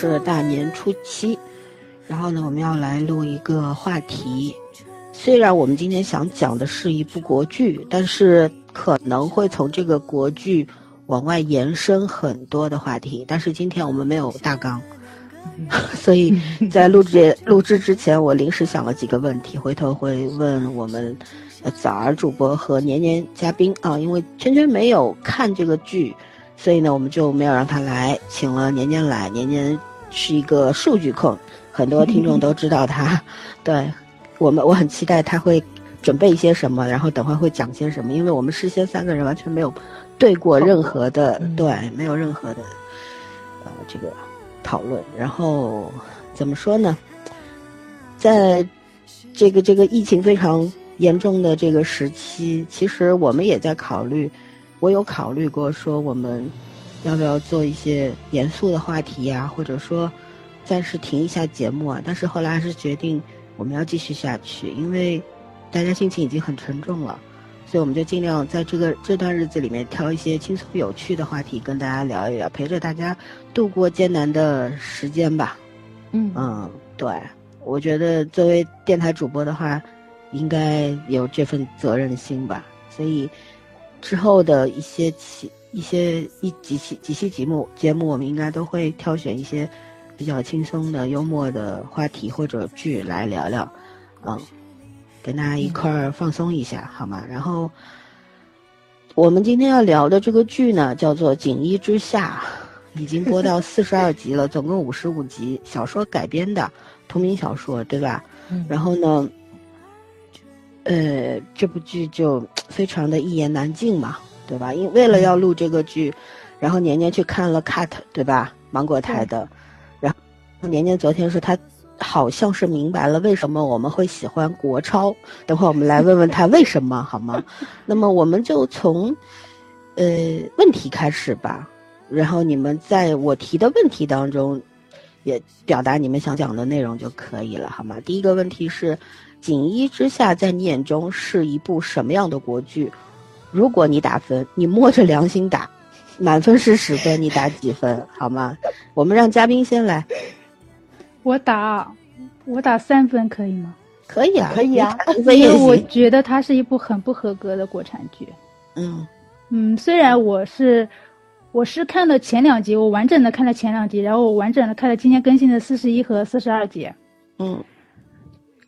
是大年初七，然后呢，我们要来录一个话题。虽然我们今天想讲的是一部国剧，但是可能会从这个国剧往外延伸很多的话题。但是今天我们没有大纲，所以在录制 录制之前，我临时想了几个问题，回头会问我们呃早儿主播和年年嘉宾啊，因为圈圈没有看这个剧。所以呢，我们就没有让他来，请了年年来。年年是一个数据控，很多听众都知道他。对我们，我很期待他会准备一些什么，然后等会会讲些什么。因为我们事先三个人完全没有对过任何的，对，没有任何的呃这个讨论。然后怎么说呢？在这个这个疫情非常严重的这个时期，其实我们也在考虑。我有考虑过说，我们要不要做一些严肃的话题呀、啊，或者说暂时停一下节目啊？但是后来还是决定我们要继续下去，因为大家心情已经很沉重了，所以我们就尽量在这个这段日子里面挑一些轻松有趣的话题跟大家聊一聊，陪着大家度过艰难的时间吧。嗯嗯，对，我觉得作为电台主播的话，应该有这份责任心吧，所以。之后的一些期、一些一几期、几期节目节目，我们应该都会挑选一些比较轻松的、幽默的话题或者剧来聊聊，嗯，跟大家一块儿放松一下，好吗？然后我们今天要聊的这个剧呢，叫做《锦衣之下》，已经播到 四十二集了，总共五十五集，小说改编的同名小说，对吧？嗯、然后呢？呃，这部剧就非常的一言难尽嘛，对吧？因为了要录这个剧，然后年年去看了 cut，对吧？芒果台的，然后年年昨天说他好像是明白了为什么我们会喜欢国超，等会儿我们来问问他为什么好吗？那么我们就从呃问题开始吧，然后你们在我提的问题当中也表达你们想讲的内容就可以了，好吗？第一个问题是。《锦衣之下》在你眼中是一部什么样的国剧？如果你打分，你摸着良心打，满分是十分，你打几分？好吗？我们让嘉宾先来。我打，我打三分可以吗？可以啊，可以啊。因为我觉得它是一部很不合格的国产剧。嗯嗯，虽然我是我是看了前两集，我完整的看了前两集，然后我完整的看了今天更新的四十一和四十二集。嗯。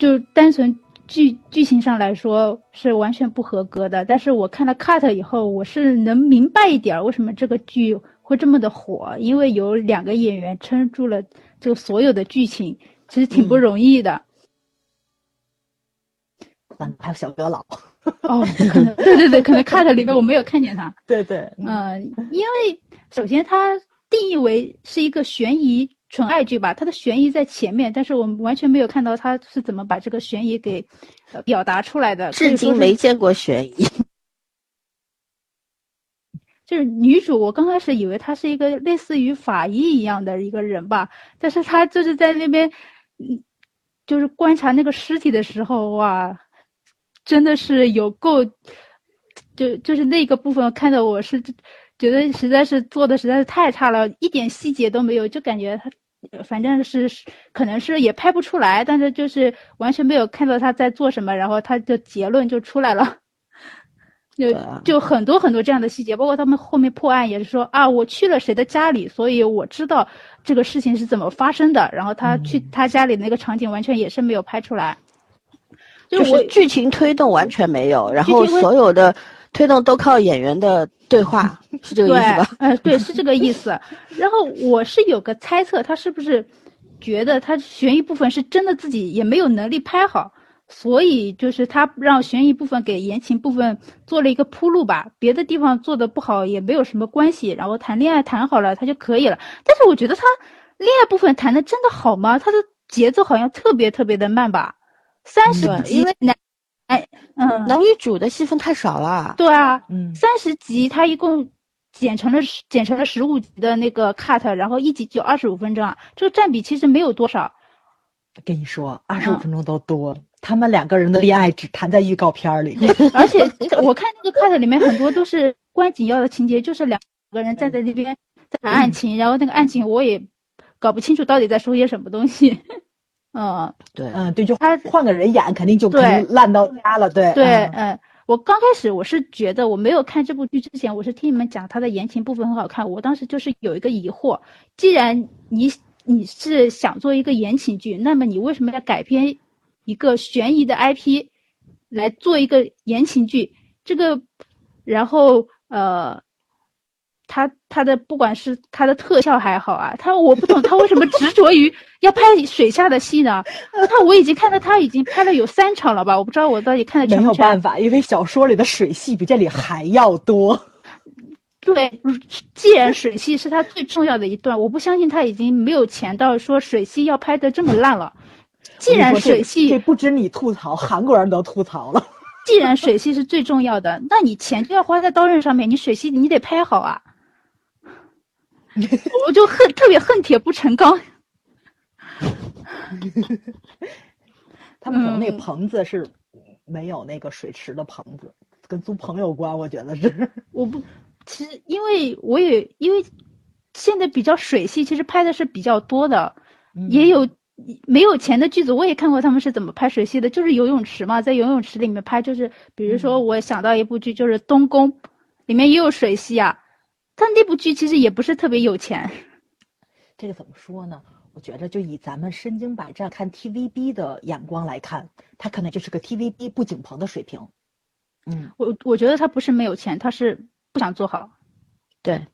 就单纯剧剧情上来说是完全不合格的，但是我看了 cut 以后，我是能明白一点为什么这个剧会这么的火，因为有两个演员撑住了这个所有的剧情，其实挺不容易的。嗯，还有小哥老。哦，可能对对对，可能 cut 里面我没有看见他。对对，嗯、呃，因为首先它定义为是一个悬疑。纯爱剧吧，它的悬疑在前面，但是我们完全没有看到他是怎么把这个悬疑给呃表达出来的。至今没见过悬疑。就是女主，我刚开始以为她是一个类似于法医一样的一个人吧，但是她就是在那边，嗯，就是观察那个尸体的时候，哇，真的是有够，就就是那个部分看的我是觉得实在是做的实在是太差了，一点细节都没有，就感觉他。反正是可能是也拍不出来，但是就是完全没有看到他在做什么，然后他的结论就出来了，就就很多很多这样的细节，包括他们后面破案也是说啊，我去了谁的家里，所以我知道这个事情是怎么发生的，然后他去他家里那个场景完全也是没有拍出来，就是剧情推动完全没有，然后所有的推动都靠演员的对话。是这个意思吧？呃，对，是这个意思。然后我是有个猜测，他是不是觉得他悬疑部分是真的自己也没有能力拍好，所以就是他让悬疑部分给言情部分做了一个铺路吧。别的地方做的不好也没有什么关系，然后谈恋爱谈好了他就可以了。但是我觉得他恋爱部分谈的真的好吗？他的节奏好像特别特别的慢吧，三十集，因为男，哎，嗯，男女主的戏份太少了。对啊，嗯，三十集他一共。剪成了十剪成了十五集的那个 cut，然后一集就二十五分钟啊，这个占比其实没有多少。跟你说，二十五分钟都多了。他们两个人的恋爱只谈在预告片里，而且我看那个 cut 里面很多都是关紧要的情节，就是两个人站在那边在谈案情，然后那个案情我也搞不清楚到底在说些什么东西。嗯，对，嗯，对，就他换个人演，肯定就对肯定烂到家了。对对，嗯嗯，我刚开始我是觉得我没有看这部剧之前，我是听你们讲他的言情部分很好看，我当时就是有一个疑惑，既然你你是想做一个言情剧，那么你为什么要改编一个悬疑的 IP 来做一个言情剧？这个，然后呃。他他的不管是他的特效还好啊，他我不懂他为什么执着于要拍水下的戏呢？他我已经看到他已经拍了有三场了吧，我不知道我到底看的全没。有办法，因为小说里的水戏比这里还要多。对，既然水戏是他最重要的一段，我不相信他已经没有钱到说水戏要拍的这么烂了。既然水戏这不止你吐槽，韩国人都吐槽了。既然水戏是最重要的，那你钱就要花在刀刃上面，你水戏你得拍好啊。我就恨特别恨铁不成钢。他们可能那嗯棚子是没有那个水池的棚子，跟租棚有关，我觉得是。我不，其实因为我也因为现在比较水系，其实拍的是比较多的，也有没有钱的剧组，我也看过他们是怎么拍水系的，就是游泳池嘛，在游泳池里面拍，就是比如说我想到一部剧就是《东宫》，里面也有水系啊，但那部剧其实也不是特别有钱。这个怎么说呢？我觉得就以咱们身经百战看 TVB 的眼光来看，它可能就是个 TVB 布景棚的水平。嗯，我我觉得他不是没有钱，他是不想做好。对，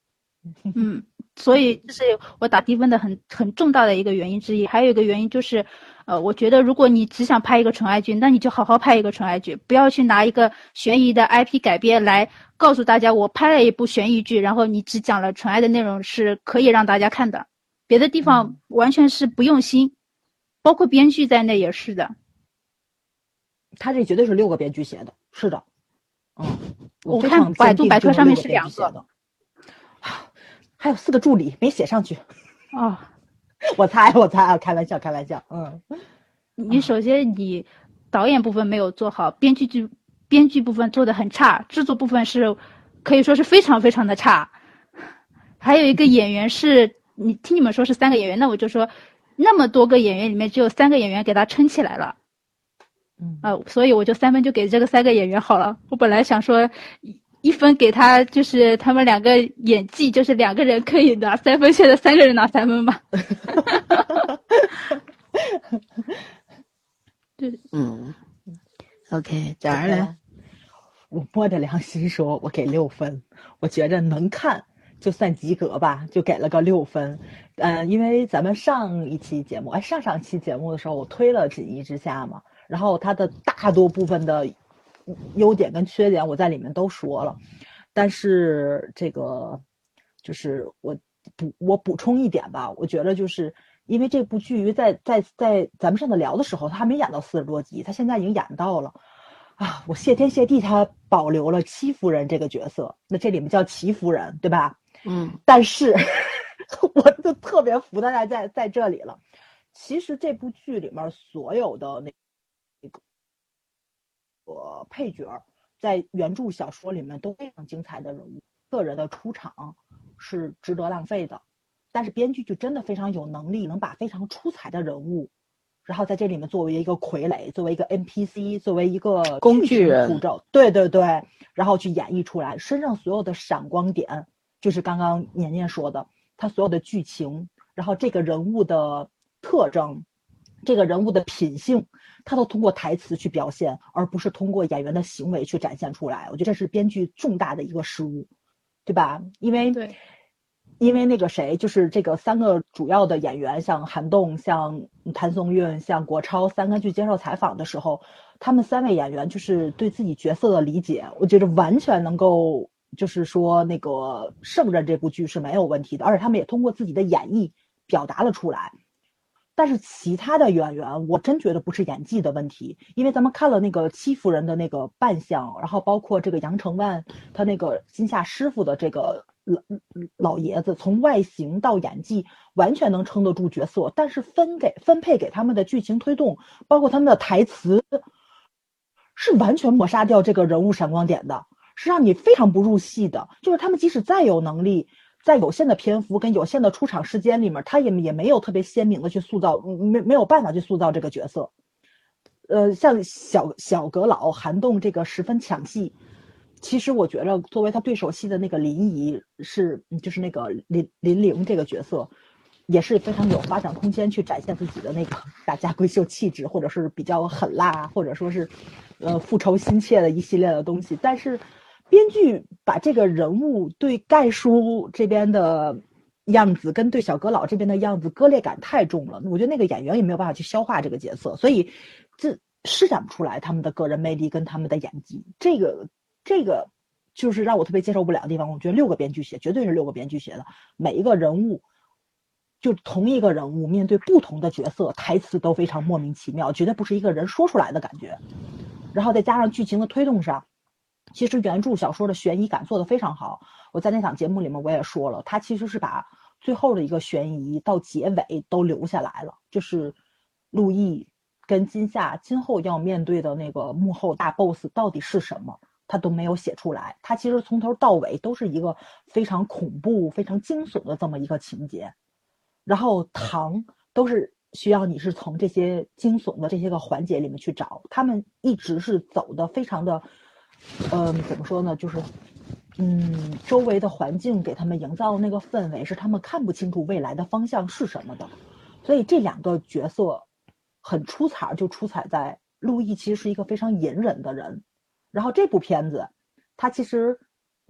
嗯，所以这是我打低分的很很重大的一个原因之一。还有一个原因就是，呃，我觉得如果你只想拍一个纯爱剧，那你就好好拍一个纯爱剧，不要去拿一个悬疑的 IP 改编来告诉大家我拍了一部悬疑剧，然后你只讲了纯爱的内容是可以让大家看的，别的地方完全是不用心，包括编剧在内也是的。他这绝对是六个编剧写的，是的。嗯，我看百度百科上面是两个的。啊还有四个助理没写上去，哦，我猜我猜啊，开玩笑开玩笑，嗯，你首先你导演部分没有做好，编剧剧编剧部分做的很差，制作部分是可以说是非常非常的差。还有一个演员是你听你们说是三个演员，那我就说那么多个演员里面只有三个演员给他撑起来了，嗯啊、所以我就三分就给这个三个演员好了。我本来想说一一分给他，就是他们两个演技，就是两个人可以拿三分，现在三个人拿三分吧。对，嗯，OK，早上呢？我摸着良心说，我给六分，我觉着能看就算及格吧，就给了个六分。嗯、因为咱们上一期节目，哎，上上期节目的时候，我推了《锦衣之下》嘛，然后它的大多部分的优点跟缺点，我在里面都说了。但是这个就是我补我补充一点吧，我觉得就是因为这部剧在在在咱们上次聊的时候，他还没演到四十多集，他现在已经演到了。啊，我谢天谢地，他保留了戚夫人这个角色。那这里面叫戚夫人，对吧？嗯但是 我就特别服大家在在这里了。其实这部剧里面所有的那那个呃配角，在原著小说里面都非常精彩的人物，个人的出场是值得浪费的。但是编剧就真的非常有能力，能把非常出彩的人物，然后在这里面作为一个傀儡，作为一个 NPC，作为一个工具人步骤，对对对，然后去演绎出来，身上所有的闪光点，就是刚刚年年说的，他所有的剧情，然后这个人物的特征，这个人物的品性，他都通过台词去表现，而不是通过演员的行为去展现出来。我觉得这是编剧重大的一个失误，对吧？因为对因为那个谁，就是这个三个主要的演员，像韩栋、像谭松韵、像国超三个去接受采访的时候，他们三位演员就是对自己角色的理解，我觉得完全能够就是说那个胜任这部剧是没有问题的，而且他们也通过自己的演绎表达了出来。但是其他的演员，我真觉得不是演技的问题，因为咱们看了那个戚夫人的那个扮相，然后包括这个杨承万他那个金夏师傅的这个老老爷子，从外形到演技完全能撑得住角色，但是分给分配给他们的剧情推动，包括他们的台词，是完全抹杀掉这个人物闪光点的，是让你非常不入戏的。就是他们即使再有能力，在有限的篇幅跟有限的出场时间里面，他也也没有特别鲜明的去塑造，没没有办法去塑造这个角色。呃，像小小阁老韩栋这个十分抢戏。其实我觉得，作为他对手戏的那个林怡是，就是那个林林玲这个角色，也是非常有发展空间去展现自己的那个 大家闺秀气质，或者是比较狠辣，或者说是，呃，复仇心切的一系列的东西。但是，编剧把这个人物对盖叔这边的样子跟对小阁老这边的样子割裂感太重了，我觉得那个演员也没有办法去消化这个角色，所以这施展不出来他们的个人魅力跟他们的演技。这个。这个就是让我特别接受不了的地方。我觉得六个编剧写，绝对是六个编剧写的。每一个人物，就同一个人物面对不同的角色，台词都非常莫名其妙，绝对不是一个人说出来的感觉。然后再加上剧情的推动上，其实原著小说的悬疑感做得非常好。我在那场节目里面我也说了，他其实是把最后的一个悬疑到结尾都留下来了，就是陆毅跟金夏今后要面对的那个幕后大 boss 到底是什么。他都没有写出来，他其实从头到尾都是一个非常恐怖、非常惊悚的这么一个情节，然后糖都是需要你是从这些惊悚的这些个环节里面去找，他们一直是走的非常的，嗯，怎么说呢？就是，嗯，周围的环境给他们营造的那个氛围是他们看不清楚未来的方向是什么的，所以这两个角色很出彩，就出彩在陆毅其实是一个非常隐忍的人。然后这部片子，它其实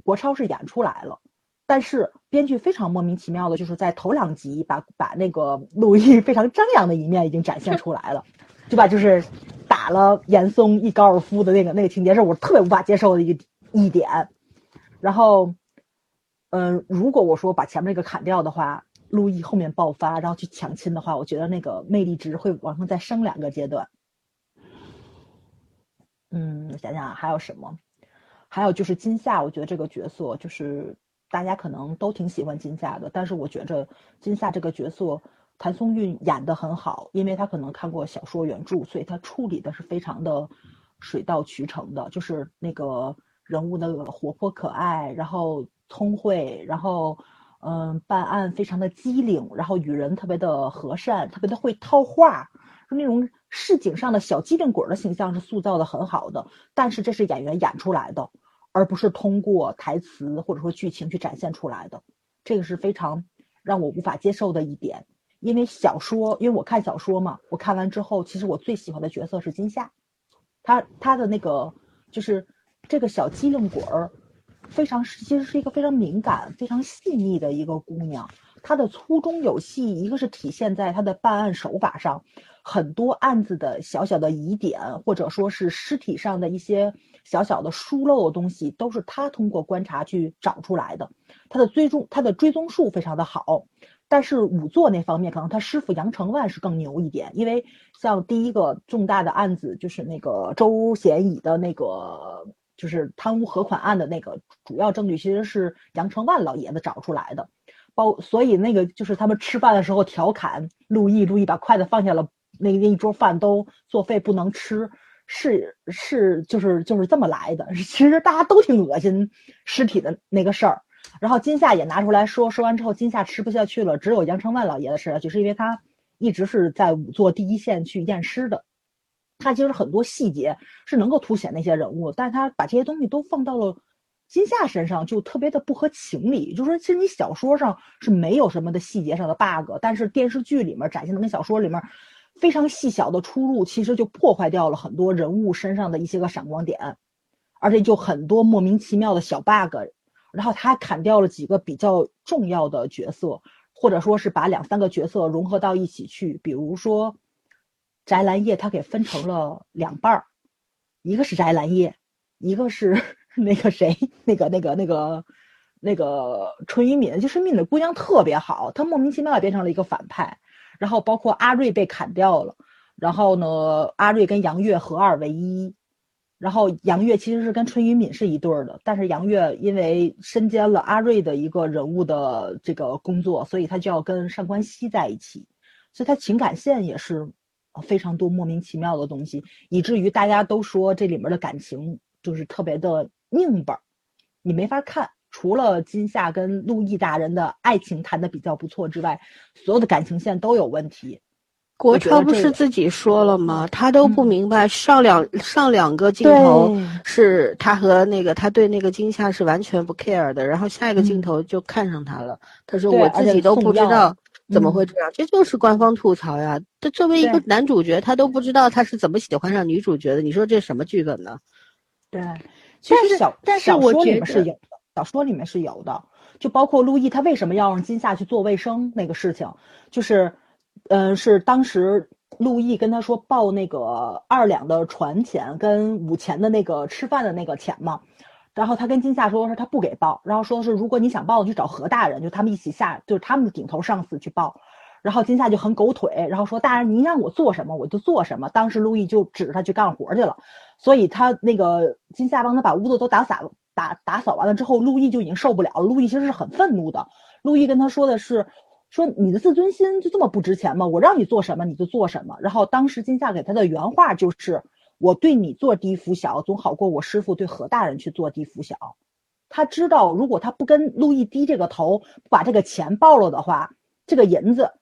国超是演出来了，但是编剧非常莫名其妙的，就是在头两集把把那个陆毅非常张扬的一面已经展现出来了，对吧？就是打了严嵩一高尔夫的那个那个情节，是我特别无法接受的一个一点。然后，嗯，如果我说把前面那个砍掉的话，陆毅后面爆发，然后去抢亲的话，我觉得那个魅力值会往上再升两个阶段。嗯，我想想还有什么？还有就是金夏，我觉得这个角色就是大家可能都挺喜欢金夏的，但是我觉着金夏这个角色，谭松韵演的很好，因为他可能看过小说原著，所以他处理的是非常的水到渠成的，就是那个人物的活泼可爱，然后聪慧，然后嗯，办案非常的机灵，然后与人特别的和善，特别的会套话，就那种。市井上的小机灵鬼的形象是塑造的很好的，但是这是演员演出来的，而不是通过台词或者说剧情去展现出来的，这个是非常让我无法接受的一点。因为小说，因为我看小说嘛，我看完之后，其实我最喜欢的角色是金夏，他他的那个就是这个小机灵鬼儿，非常其实是一个非常敏感、非常细腻的一个姑娘。她的粗中有细，一个是体现在她的办案手法上，很多案子的小小的疑点，或者说是尸体上的一些小小的疏漏的东西，都是他通过观察去找出来的。他的追踪，他的追踪术非常的好，但是仵作那方面，可能他师傅杨成万是更牛一点，因为像第一个重大的案子，就是那个周贤乙的那个，就是贪污合款案的那个主要证据，其实是杨成万老爷子找出来的。包，所以那个就是他们吃饭的时候调侃陆毅，陆毅把筷子放下了，那那一桌饭都作废不能吃，是是就是就是这么来的。其实大家都挺恶心尸体的那个事儿，然后金夏也拿出来说，说完之后金夏吃不下去了，只有杨承万老爷子吃下去，是因为他一直是在仵作第一线去验尸的，他其实很多细节是能够凸显那些人物，但是他把这些东西都放到了。金夏身上就特别的不合情理，就是说，其实你小说上是没有什么的细节上的 bug，但是电视剧里面展现的跟小说里面非常细小的出入，其实就破坏掉了很多人物身上的一些个闪光点，而且就很多莫名其妙的小 bug，然后他砍掉了几个比较重要的角色，或者说是把两三个角色融合到一起去，比如说翟兰叶，他给分成了两半儿，一个是翟兰叶，一个是。那个谁，那个那个那个那个春雨敏，就是敏的姑娘特别好，她莫名其妙也变成了一个反派。然后包括阿瑞被砍掉了，然后呢，阿瑞跟杨月合二为一，然后杨越其实是跟春雨敏是一对儿的，但是杨越因为身兼了阿瑞的一个人物的这个工作，所以他就要跟上官熙在一起，所以他情感线也是非常多莫名其妙的东西，以至于大家都说这里面的感情就是特别的拧巴，你没法看。除了金夏跟陆毅大人的爱情谈的比较不错之外，所有的感情线都有问题。国超不是自己说了吗？他都不明白上两上两个镜头是他和那个他对那个金夏是完全不 care 的，然后下一个镜头就看上他了。他说我自己都不知道怎么会这样，这就是官方吐槽呀。他作为一个男主角，他都不知道他是怎么喜欢上女主角的。你说这什么剧本呢？对，其实小但是我觉得是有的。小说里面是有的，就包括陆毅他为什么要让金夏去做卫生那个事情，就是，嗯，是当时陆毅跟他说报那个二两的船钱跟五钱的那个吃饭的那个钱嘛，然后他跟金夏说说他不给报，然后说是如果你想报，去找何大人，就他们一起下，就是他们的顶头上司去报，然后金夏就很狗腿，然后说大人您让我做什么我就做什么，当时陆毅就指着他去干活去了，所以他那个金夏帮他把屋子都打散了。打打扫完了之后，陆毅就已经受不了了。陆毅其实是很愤怒的。陆毅跟他说的是：“说你的自尊心就这么不值钱吗？我让你做什么你就做什么。”然后当时金夏给他的原话就是：“我对你做低服小，总好过我师傅对何大人去做低服小。”他知道，如果他不跟陆毅低这个头，不把这个钱报了的话，这个银子。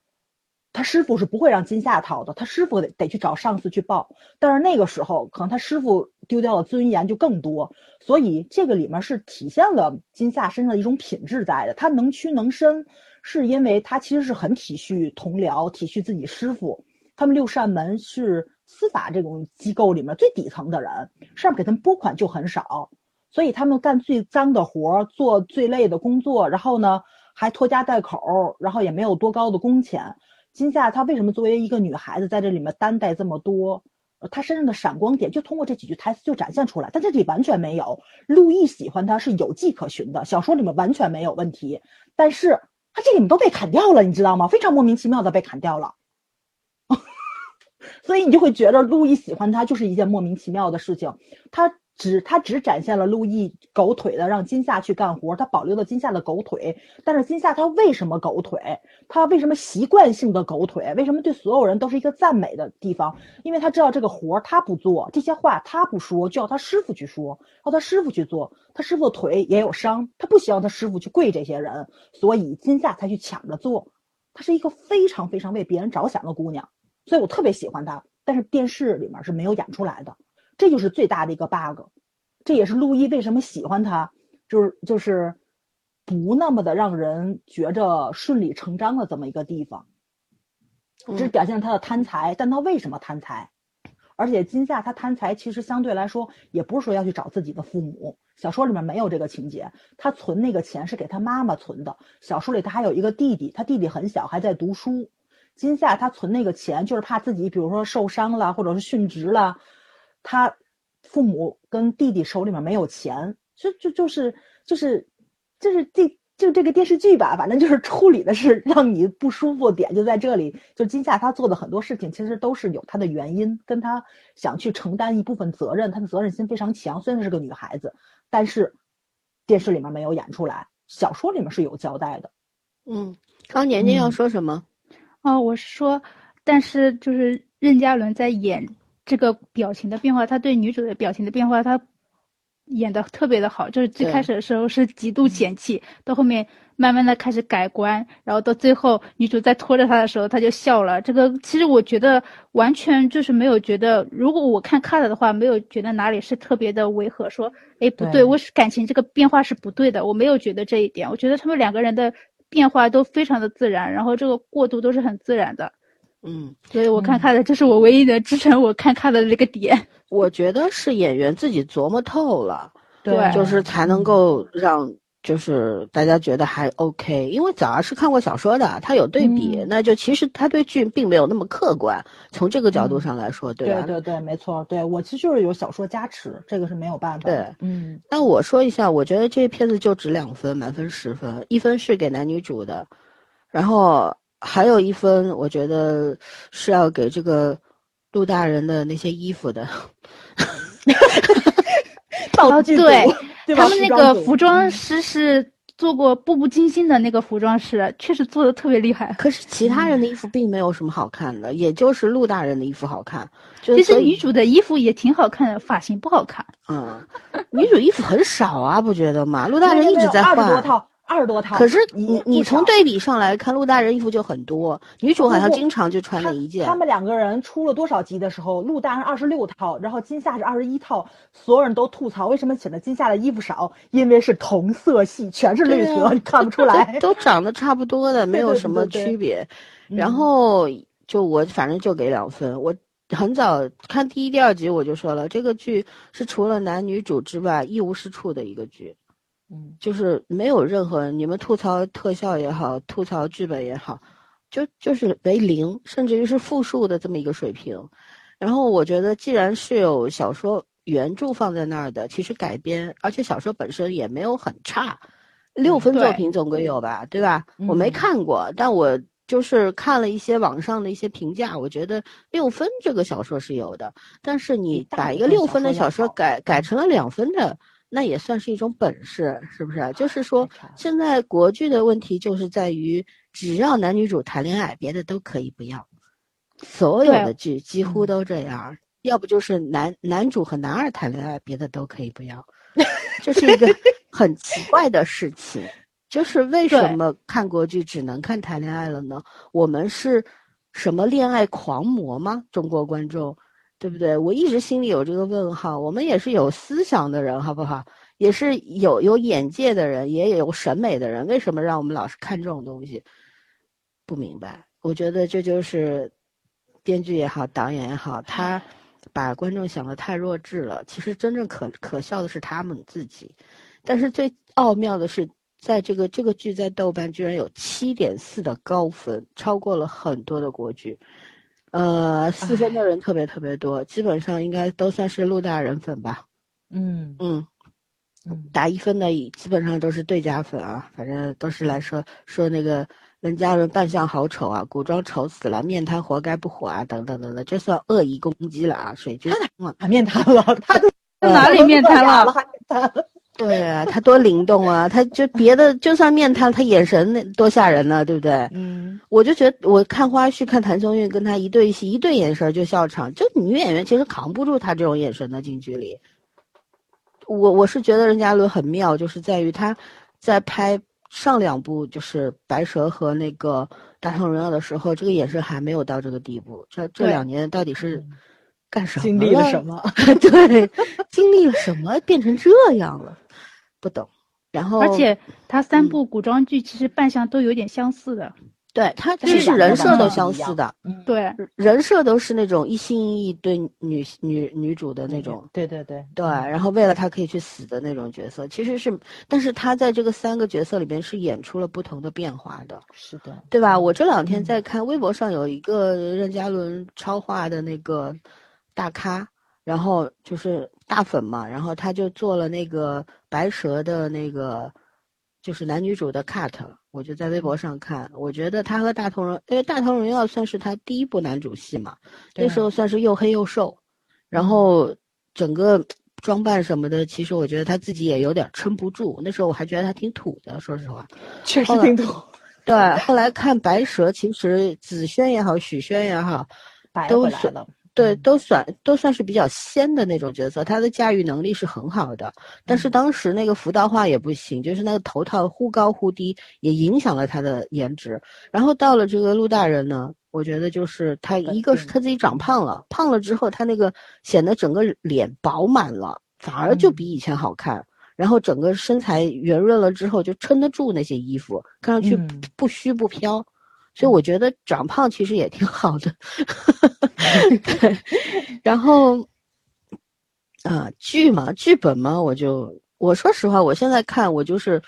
他师傅是不会让金夏逃的，他师傅得得去找上司去报。但是那个时候，可能他师傅丢掉的尊严就更多，所以这个里面是体现了金夏身上的一种品质在的。他能屈能伸，是因为他其实是很体恤同僚，体恤自己师傅。他们六扇门是司法这种机构里面最底层的人，上面给他们拨款就很少，所以他们干最脏的活，做最累的工作，然后呢还拖家带口，然后也没有多高的工钱。金夏她为什么作为一个女孩子在这里面担待这么多？她身上的闪光点就通过这几句台词就展现出来，但这里完全没有。陆毅喜欢她是有迹可循的，小说里面完全没有问题，但是她这里面都被砍掉了，你知道吗？非常莫名其妙的被砍掉了，所以你就会觉得陆毅喜欢她就是一件莫名其妙的事情，他。只他只展现了陆毅狗腿的让金夏去干活，他保留了金夏的狗腿。但是金夏他为什么狗腿？他为什么习惯性的狗腿？为什么对所有人都是一个赞美的地方？因为他知道这个活他不做，这些话他不说，就要他师傅去说，要他师傅去做。他师傅的腿也有伤，他不希望他师傅去跪这些人，所以金夏才去抢着做。她是一个非常非常为别人着想的姑娘，所以我特别喜欢她。但是电视里面是没有演出来的。这就是最大的一个 bug，这也是陆毅为什么喜欢他，就是就是不那么的让人觉着顺理成章的这么一个地方，只是表现他的贪财，但他为什么贪财？而且金夏他贪财，其实相对来说也不是说要去找自己的父母，小说里面没有这个情节，他存那个钱是给他妈妈存的。小说里他还有一个弟弟，他弟弟很小还在读书，金夏他存那个钱就是怕自己比如说受伤了或者是殉职了。他父母跟弟弟手里面没有钱，就就就是就是就是这就这个电视剧吧，反正就是处理的是让你不舒服点就在这里。就金夏他做的很多事情，其实都是有他的原因，跟他想去承担一部分责任，他的责任心非常强。虽然是个女孩子，但是电视里面没有演出来，小说里面是有交代的。嗯，刚年年要说什么？哦，我是说，但是就是任嘉伦在演。这个表情的变化，他对女主的表情的变化，他演的特别的好。就是最开始的时候是极度嫌弃，到后面慢慢的开始改观，然后到最后女主在拖着他的时候，他就笑了。这个其实我觉得完全就是没有觉得，如果我看看了的话，没有觉得哪里是特别的违和。说，哎，不对，我是感情这个变化是不对的，我没有觉得这一点。我觉得他们两个人的变化都非常的自然，然后这个过渡都是很自然的。嗯，所以我看他的，这是我唯一的支撑我看他的那个点。我觉得是演员自己琢磨透了，对，就是才能够让就是大家觉得还 OK。因为早儿是看过小说的，他有对比，那就其实他对剧并没有那么客观。从这个角度上来说，对对对对，没错，对我其实就是有小说加持，这个是没有办法。对，嗯。那我说一下，我觉得这片子就值两分，满分十分，一分是给男女主的，然后。还有一分，我觉得是要给这个陆大人的那些衣服的。道具组，对对吧？他们那个服装师是做过《步步惊心》的那个服装师，确实做的特别厉害。可是其他人的衣服并没有什么好看的，也就是陆大人的衣服好看。其实女主的衣服也挺好看的，发型不好看。嗯，女主衣服很少啊，不觉得吗？陆大人一直在二十多换。套，二十多套。可是你你从对比上来看，陆大人衣服就很多，女主好像经常就穿那一件他。。他们两个人出了多少集的时候，陆大人二十六套，然后金夏是二十一套，所有人都吐槽为什么选的金夏的衣服少，因为是同色系，全是绿色，啊你看不出来。都长得差不多的，没有什么对对区别。然嗯后就我反正就给两分。我很早看第一、第二集我就说了，这个剧是除了男女主之外一无是处的一个剧，嗯就是没有任何你们吐槽特效也好，吐槽剧本也好，就就是为零，甚至于是负数的这么一个水平。然后我觉得，既然是有小说原著放在那儿的，其实改编，而且小说本身也没有很差，六分作品总归有吧，对吧？我没嗯看过，但我就是看了一些网上的一些评价，我觉得六分这个小说是有的，但是你把一个六分的小说改改成了两分的，那也算是一种本事，是不是？就是说现在国剧的问题就是在于，只要男女主谈恋爱，别的都可以不要。所有的剧几乎嗯都这样，要不就是男男主和男二谈恋爱，别的都可以不要。这是一个很奇怪的事情，就是为什么看国剧只能看谈恋爱了呢？我们是什么恋爱狂魔吗？中国观众，对不对？我一直心里有这个问号。我们也是有思想的人，好不好？也是有有眼界的人，也有审美的人，为什么让我们老是看这种东西？不明白。我觉得这就是编剧也好，导演也好，他把观众想的太弱智了。其实真正可可笑的是他们自己。但是最奥妙的是，在这个这个剧在豆瓣居然有七点四的高分，超过了很多的国剧。呃，四分的人特别特别多，基本上应该都算是陆大人粉吧。嗯嗯，嗯打一分的基本上都是对家粉啊，反正都是来说说那个任嘉伦扮相好丑啊，古装丑死了，面瘫活该不火啊，等等等等，这算恶意攻击了啊，水军啊，还面瘫了，他都哪里面瘫了？对啊，他多灵动啊，他就别的就算面瘫，他眼神那多吓人呢，对不对？嗯，我就觉得我看花絮看谭松韵跟他一对戏，一对眼神就笑场，就女演员其实扛不住他这种眼神的近距离。我我是觉得任嘉伦很妙，就是在于他在拍上两部就是《白蛇》和那个《大唐荣耀》的时候，这个眼神还没有到这个地步。这这两年到底是嗯干什么经历了什？么？对，经历了什么 变成这样了？不懂。然后，而且他嗯三部古装剧其实扮相都有点相似的。对他其实人设都相似的，嗯，对，人设都是那种一心一意对女女女主的那种，对对对对，然后为了她可以去死的那种角色，其实是，但是他在这个三个角色里边是演出了不同的变化的，是的，对吧？我这两天嗯在看微博上有一个任嘉伦超话的那个大咖，然后就是大粉嘛，然后他就做了那个白蛇的那个，就是男女主的 cut，我就在微博上看，我觉得他和大同荣，因为大同荣耀算是他第一部男主戏嘛，那时候算是又黑又瘦，然后整个装扮什么的，其实我觉得他自己也有点撑不住，那时候我还觉得他挺土的，说实话。确实挺土，对，后来看白蛇，其实紫萱也好，许萱也好，白都来了。对，嗯都算都算是比较仙的那种角色，他的驾驭能力是很好的。但是嗯当时那个服道化也不行，就是那个头套忽高忽低，也影响了他的颜值。然后到了这个陆大人呢，我觉得就是他一个是定他自己长胖了，胖了之后他那个显得整个脸饱满了，反而就嗯比以前好看。然后整个身材圆润了之后，就撑得住那些衣服，看上去嗯不虚不飘。所以我觉得长胖其实也挺好的。对，然后，啊，剧嘛，剧本嘛，我就我说实话，我现在看我就是，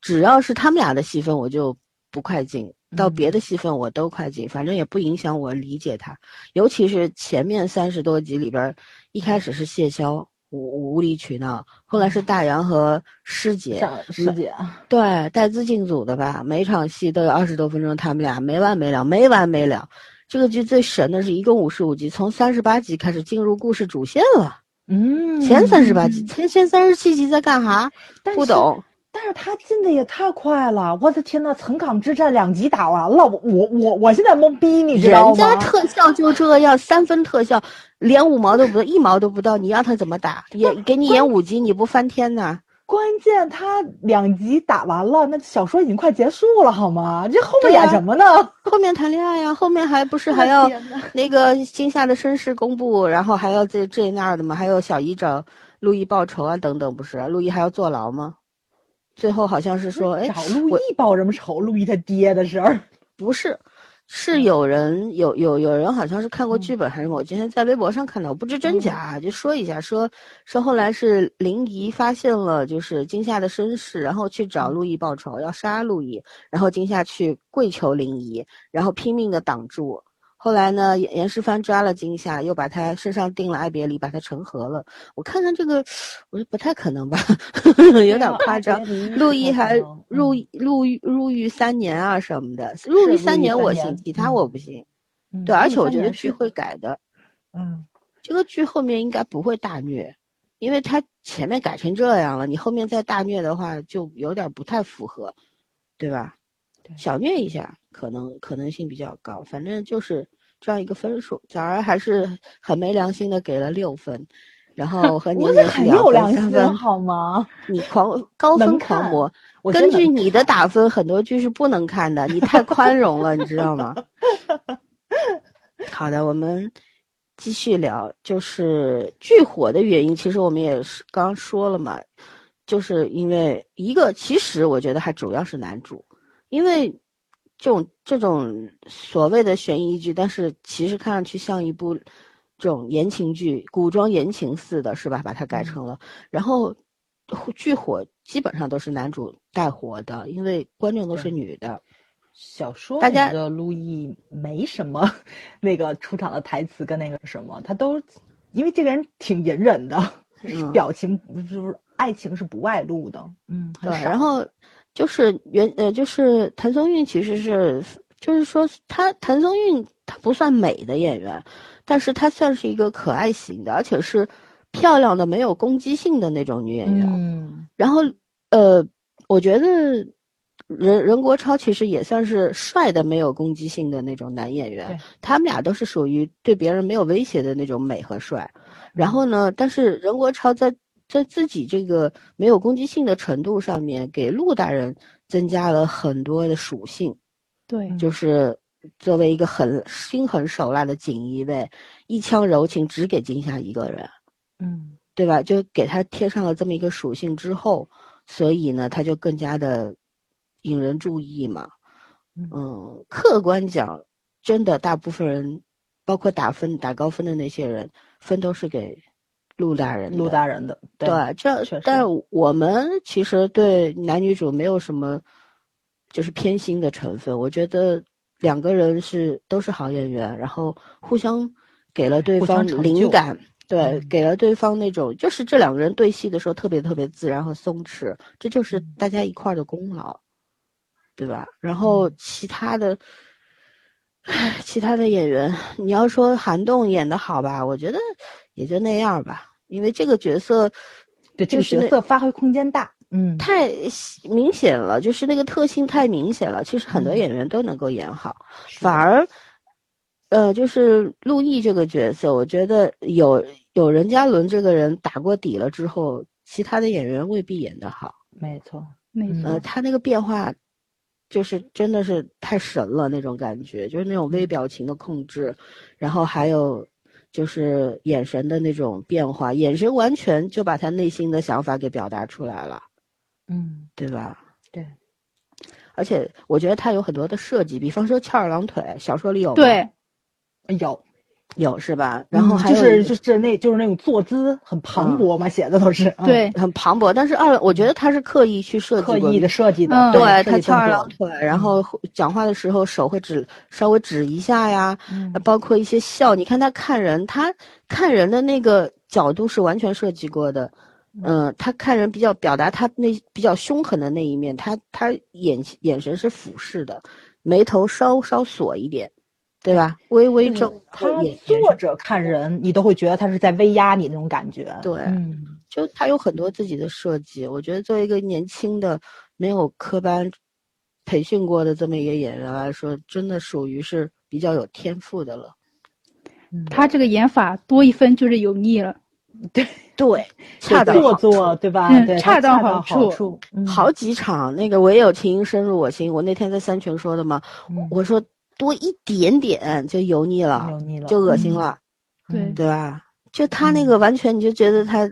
只要是他们俩的戏份，我就不快进；到别的戏份我都快进，反正也不影响我理解他。尤其是前面三十多集里边，一开始是谢霄无无理取闹，后来是大洋和师姐，师姐，对，带资进组的吧，每场戏都有二十多分钟，他们俩没完没了，没完没了。这个剧最神的是一共五十五集，从三十八集开始进入故事主线了，嗯，前三十八集，前前三十七集在干哈？不懂。但是他进的也太快了，我的天呐！岑港之战两集打完了，我我我我现在懵逼，你知道吗人家？特效就这样，三分特效，连五毛都不到，一毛都不到，你让他怎么打？也给你演五集，你不翻天呐？关键他两集打完了，那小说已经快结束了，好吗？这后面演什么呢？后面谈恋爱呀，后面还不是还要那个惊夏的身世公布，然后还要这这那的嘛，还有小姨找陆毅报仇啊，等等，不是？陆毅还要坐牢吗？最后好像是说，哎，找陆毅报什么仇？陆毅他爹的事儿。不是，是有人有有有人好像是看过嗯剧本还是？我今天在微博上看到，我不知真假，就说一下，说说后来是林怡发现了就是金夏的身世，然后去找陆毅报仇，要杀陆毅，然后金夏去跪求林怡，然后拼命的挡住。后来呢，严严世蕃抓了金夏，又把他身上定了爱别离，把他成盒了。我看看这个，我说不太可能吧，有点夸张。陆毅还入嗯入狱入狱三年啊什么的，入狱三年我信，其他嗯我不信。嗯对，而且我觉得剧会改的，嗯，这个剧后面应该不会大虐，因为他前面改成这样了，你后面再大虐的话就有点不太符合，对吧？对小虐一下可能可能性比较高，反正就是这样一个分数。早儿还是很没良心的给了六分，然后和 我年年是这很有良心。好吗？你狂高分狂魔，根据你的打分，很多剧是不能看的，你太宽容了，你知道吗？好的，我们继续聊，就是剧火的原因，其实我们也是刚刚说了嘛，就是因为一个，其实我觉得还主要是男主，因为这种这种所谓的悬疑剧，但是其实看上去像一部这种言情剧，古装言情似的，是吧？把它改成了，然后剧火基本上都是男主带火的，因为观众都是女的。小说大家里的陆毅没什么 那个出场的台词跟那个什么，他都因为这个人挺隐忍的，嗯。表情就是爱情是不外露的，嗯，对，然后就是原呃，就是谭松韵其实是，就是说她谭松韵她不算美的演员，但是她算是一个可爱型的，而且是漂亮的、没有攻击性的那种女演员。嗯然后呃，我觉得任任国超其实也算是帅的、没有攻击性的那种男演员对，他们俩都是属于对别人没有威胁的那种美和帅。然后呢，但是任国超在在自己这个没有攻击性的程度上面，给陆大人增加了很多的属性，对，嗯就是作为一个很心狠手辣的锦衣卫，一腔柔情只给金夏一个人，嗯对吧？就给他贴上了这么一个属性之后，所以呢，他就更加的引人注意嘛。嗯嗯，客观讲，真的大部分人，包括打分打高分的那些人，分都是给陆大人的。陆大人的对，这但我们其实对男女主没有什么就是偏心的成分。我觉得两个人是都是好演员，然后互相给了对方灵感，对，嗯给了对方那种就是这两个人对戏的时候特别特别自然和松弛，这就是嗯大家一块儿的功劳，对吧？然后嗯其他的。唉，其他的演员，你要说韩栋演的好吧，我觉得也就那样吧，因为这个角色对这个角色发挥空间大，嗯，太明显了，就是那个特性太明显了。其实很多嗯演员都能够演好，是反而，呃，就是陆毅这个角色，我觉得有有任嘉伦这个人打过底了之后，其他的演员未必演得好。没错，没嗯错呃，，他那个变化，就是真的是太神了那种感觉，就是那种微表情的控制，然后还有就是眼神的那种变化，眼神完全就把他内心的想法给表达出来了，嗯，对吧？对，而且我觉得他有很多的设计，比方说翘二郎腿，小说里有吗？对，有，有是吧？然后还有一个是就是那就是那种坐姿很磅礴嘛，写的都是嗯对，很磅礴，但是二我觉得他是刻意去设计刻意的设计的，嗯对他翘二郎腿，然后讲话的时候手会指稍微指一下呀，包括一些笑，你看他看人，他看人的那个角度是完全设计过的。嗯、他看人比较表达他那比较凶狠的那一面，他他眼眼神是俯视的，眉头稍稍锁一点，对吧？微微嗯皱，他坐着看人，你都会觉得他是在威压你那种感觉。对嗯，就他有很多自己的设计。我觉得作为一个年轻的、没有科班培训过的这么一个演员来说，真的属于是比较有天赋的了。嗯他这个演法多一分就是油腻了。对，对恰到好做作，处。对吧？嗯对，恰到好处好几场那个唯有情深入我心，我那天在三群说的嘛，嗯我说多一点点就油腻了，油腻了就恶心了，对嗯。对吧？就他那个完全你就觉得他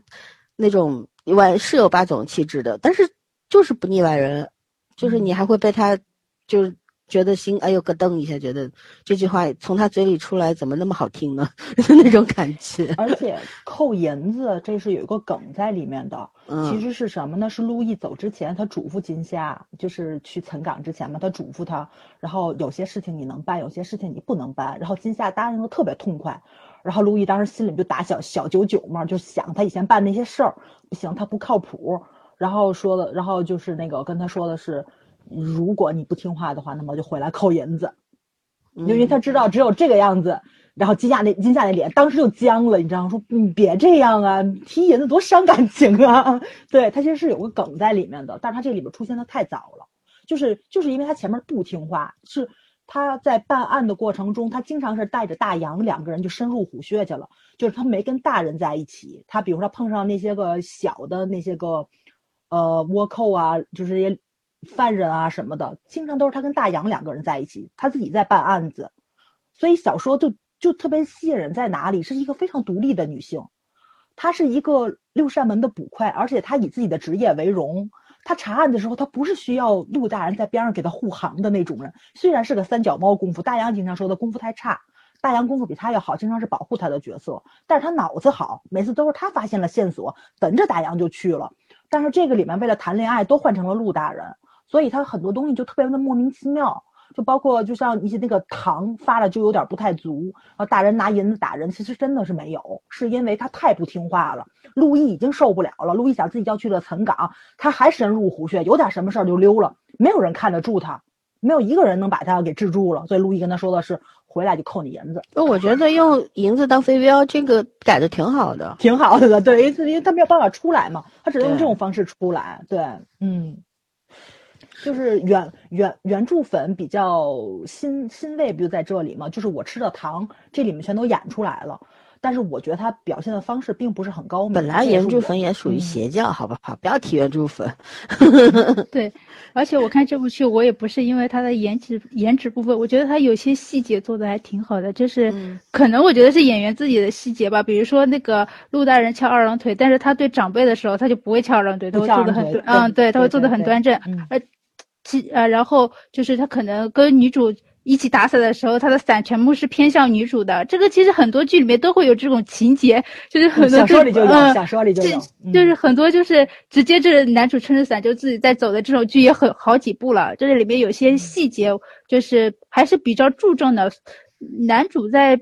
那种完是有霸总气质的，但是就是不腻歪人，就是你还会被他就是觉得心哎呦咯噔一下，觉得这句话从他嘴里出来怎么那么好听呢？就 那种感觉。而且扣银子，这是有一个梗在里面的。嗯，其实是什么呢？是陆毅走之前，他嘱咐金夏，就是去岑港之前嘛，他嘱咐他，然后有些事情你能办，有些事情你不能办。然后金夏答应的特别痛快，然后陆毅当时心里就打小小九九嘛，就想他以前办那些事儿不行，他不靠谱。然后说的，然后就是那个跟他说的是，如果你不听话的话，那么就回来扣银子。因为他知道只有这个样子，然后金夏那金夏那脸当时就僵了，你知道吗？说你别这样啊，提银子多伤感情啊。对他其实是有个梗在里面的，但是他这里边出现的太早了，就是就是因为他前面不听话，是他在办案的过程中，他经常是带着大洋两个人就深入虎穴去了，就是他没跟大人在一起，他比如说碰上那些个小的那些个呃倭寇啊，就是这些犯人啊什么的，经常都是他跟大洋两个人在一起，他自己在办案子，所以小说就就特别吸引人在哪里？是一个非常独立的女性，她是一个六扇门的捕快，而且她以自己的职业为荣。她查案的时候，她不是需要陆大人在边上给她护航的那种人。虽然是个三脚猫功夫，大洋经常说的功夫太差，大洋功夫比他要好，经常是保护他的角色，但是他脑子好，每次都是他发现了线索，等着大洋就去了。但是这个里面为了谈恋爱，都换成了陆大人。所以他很多东西就特别的莫名其妙，就包括就像一些那个糖发了就有点不太足，然后大人拿银子打人，其实真的是没有，是因为他太不听话了。陆毅已经受不了了，陆毅想自己要去了岑港，他还深入虎穴，有点什么事儿就溜了，没有人看得住他，没有一个人能把他给制住了。所以陆毅跟他说的是，回来就扣你银子，那我觉得用银子当飞镖，这个改的挺好的。挺好的。对，因为因为他没有办法出来嘛，他只能用这种方式出来。对，嗯。就是原原原著粉比较欣欣慰，不就在这里吗？就是我吃的糖，这里面全都演出来了。但是我觉得他表现的方式并不是很高明。本来原著粉也属于嗯邪教，好不好？不要提原著粉。对，而且我看这部剧，我也不是因为他的颜值颜值部分，我觉得他有些细节做的还挺好的，就是嗯可能我觉得是演员自己的细节吧，比如说那个陆大人翘二郎腿，但是他对长辈的时候，他就不会翘二郎腿，他会做的很端，嗯，对对，他会做的很端正，嗯而其呃，然后就是他可能跟女主一起打伞的时候，他的伞全部是偏向女主的，这个其实很多剧里面都会有这种情节，就是很多这小说里就有，嗯小说里就有，嗯就是很多就是直接这男主撑着伞就自己在走的这种剧也很好几部了，就是里面有些细节就是还是比较注重的。男主在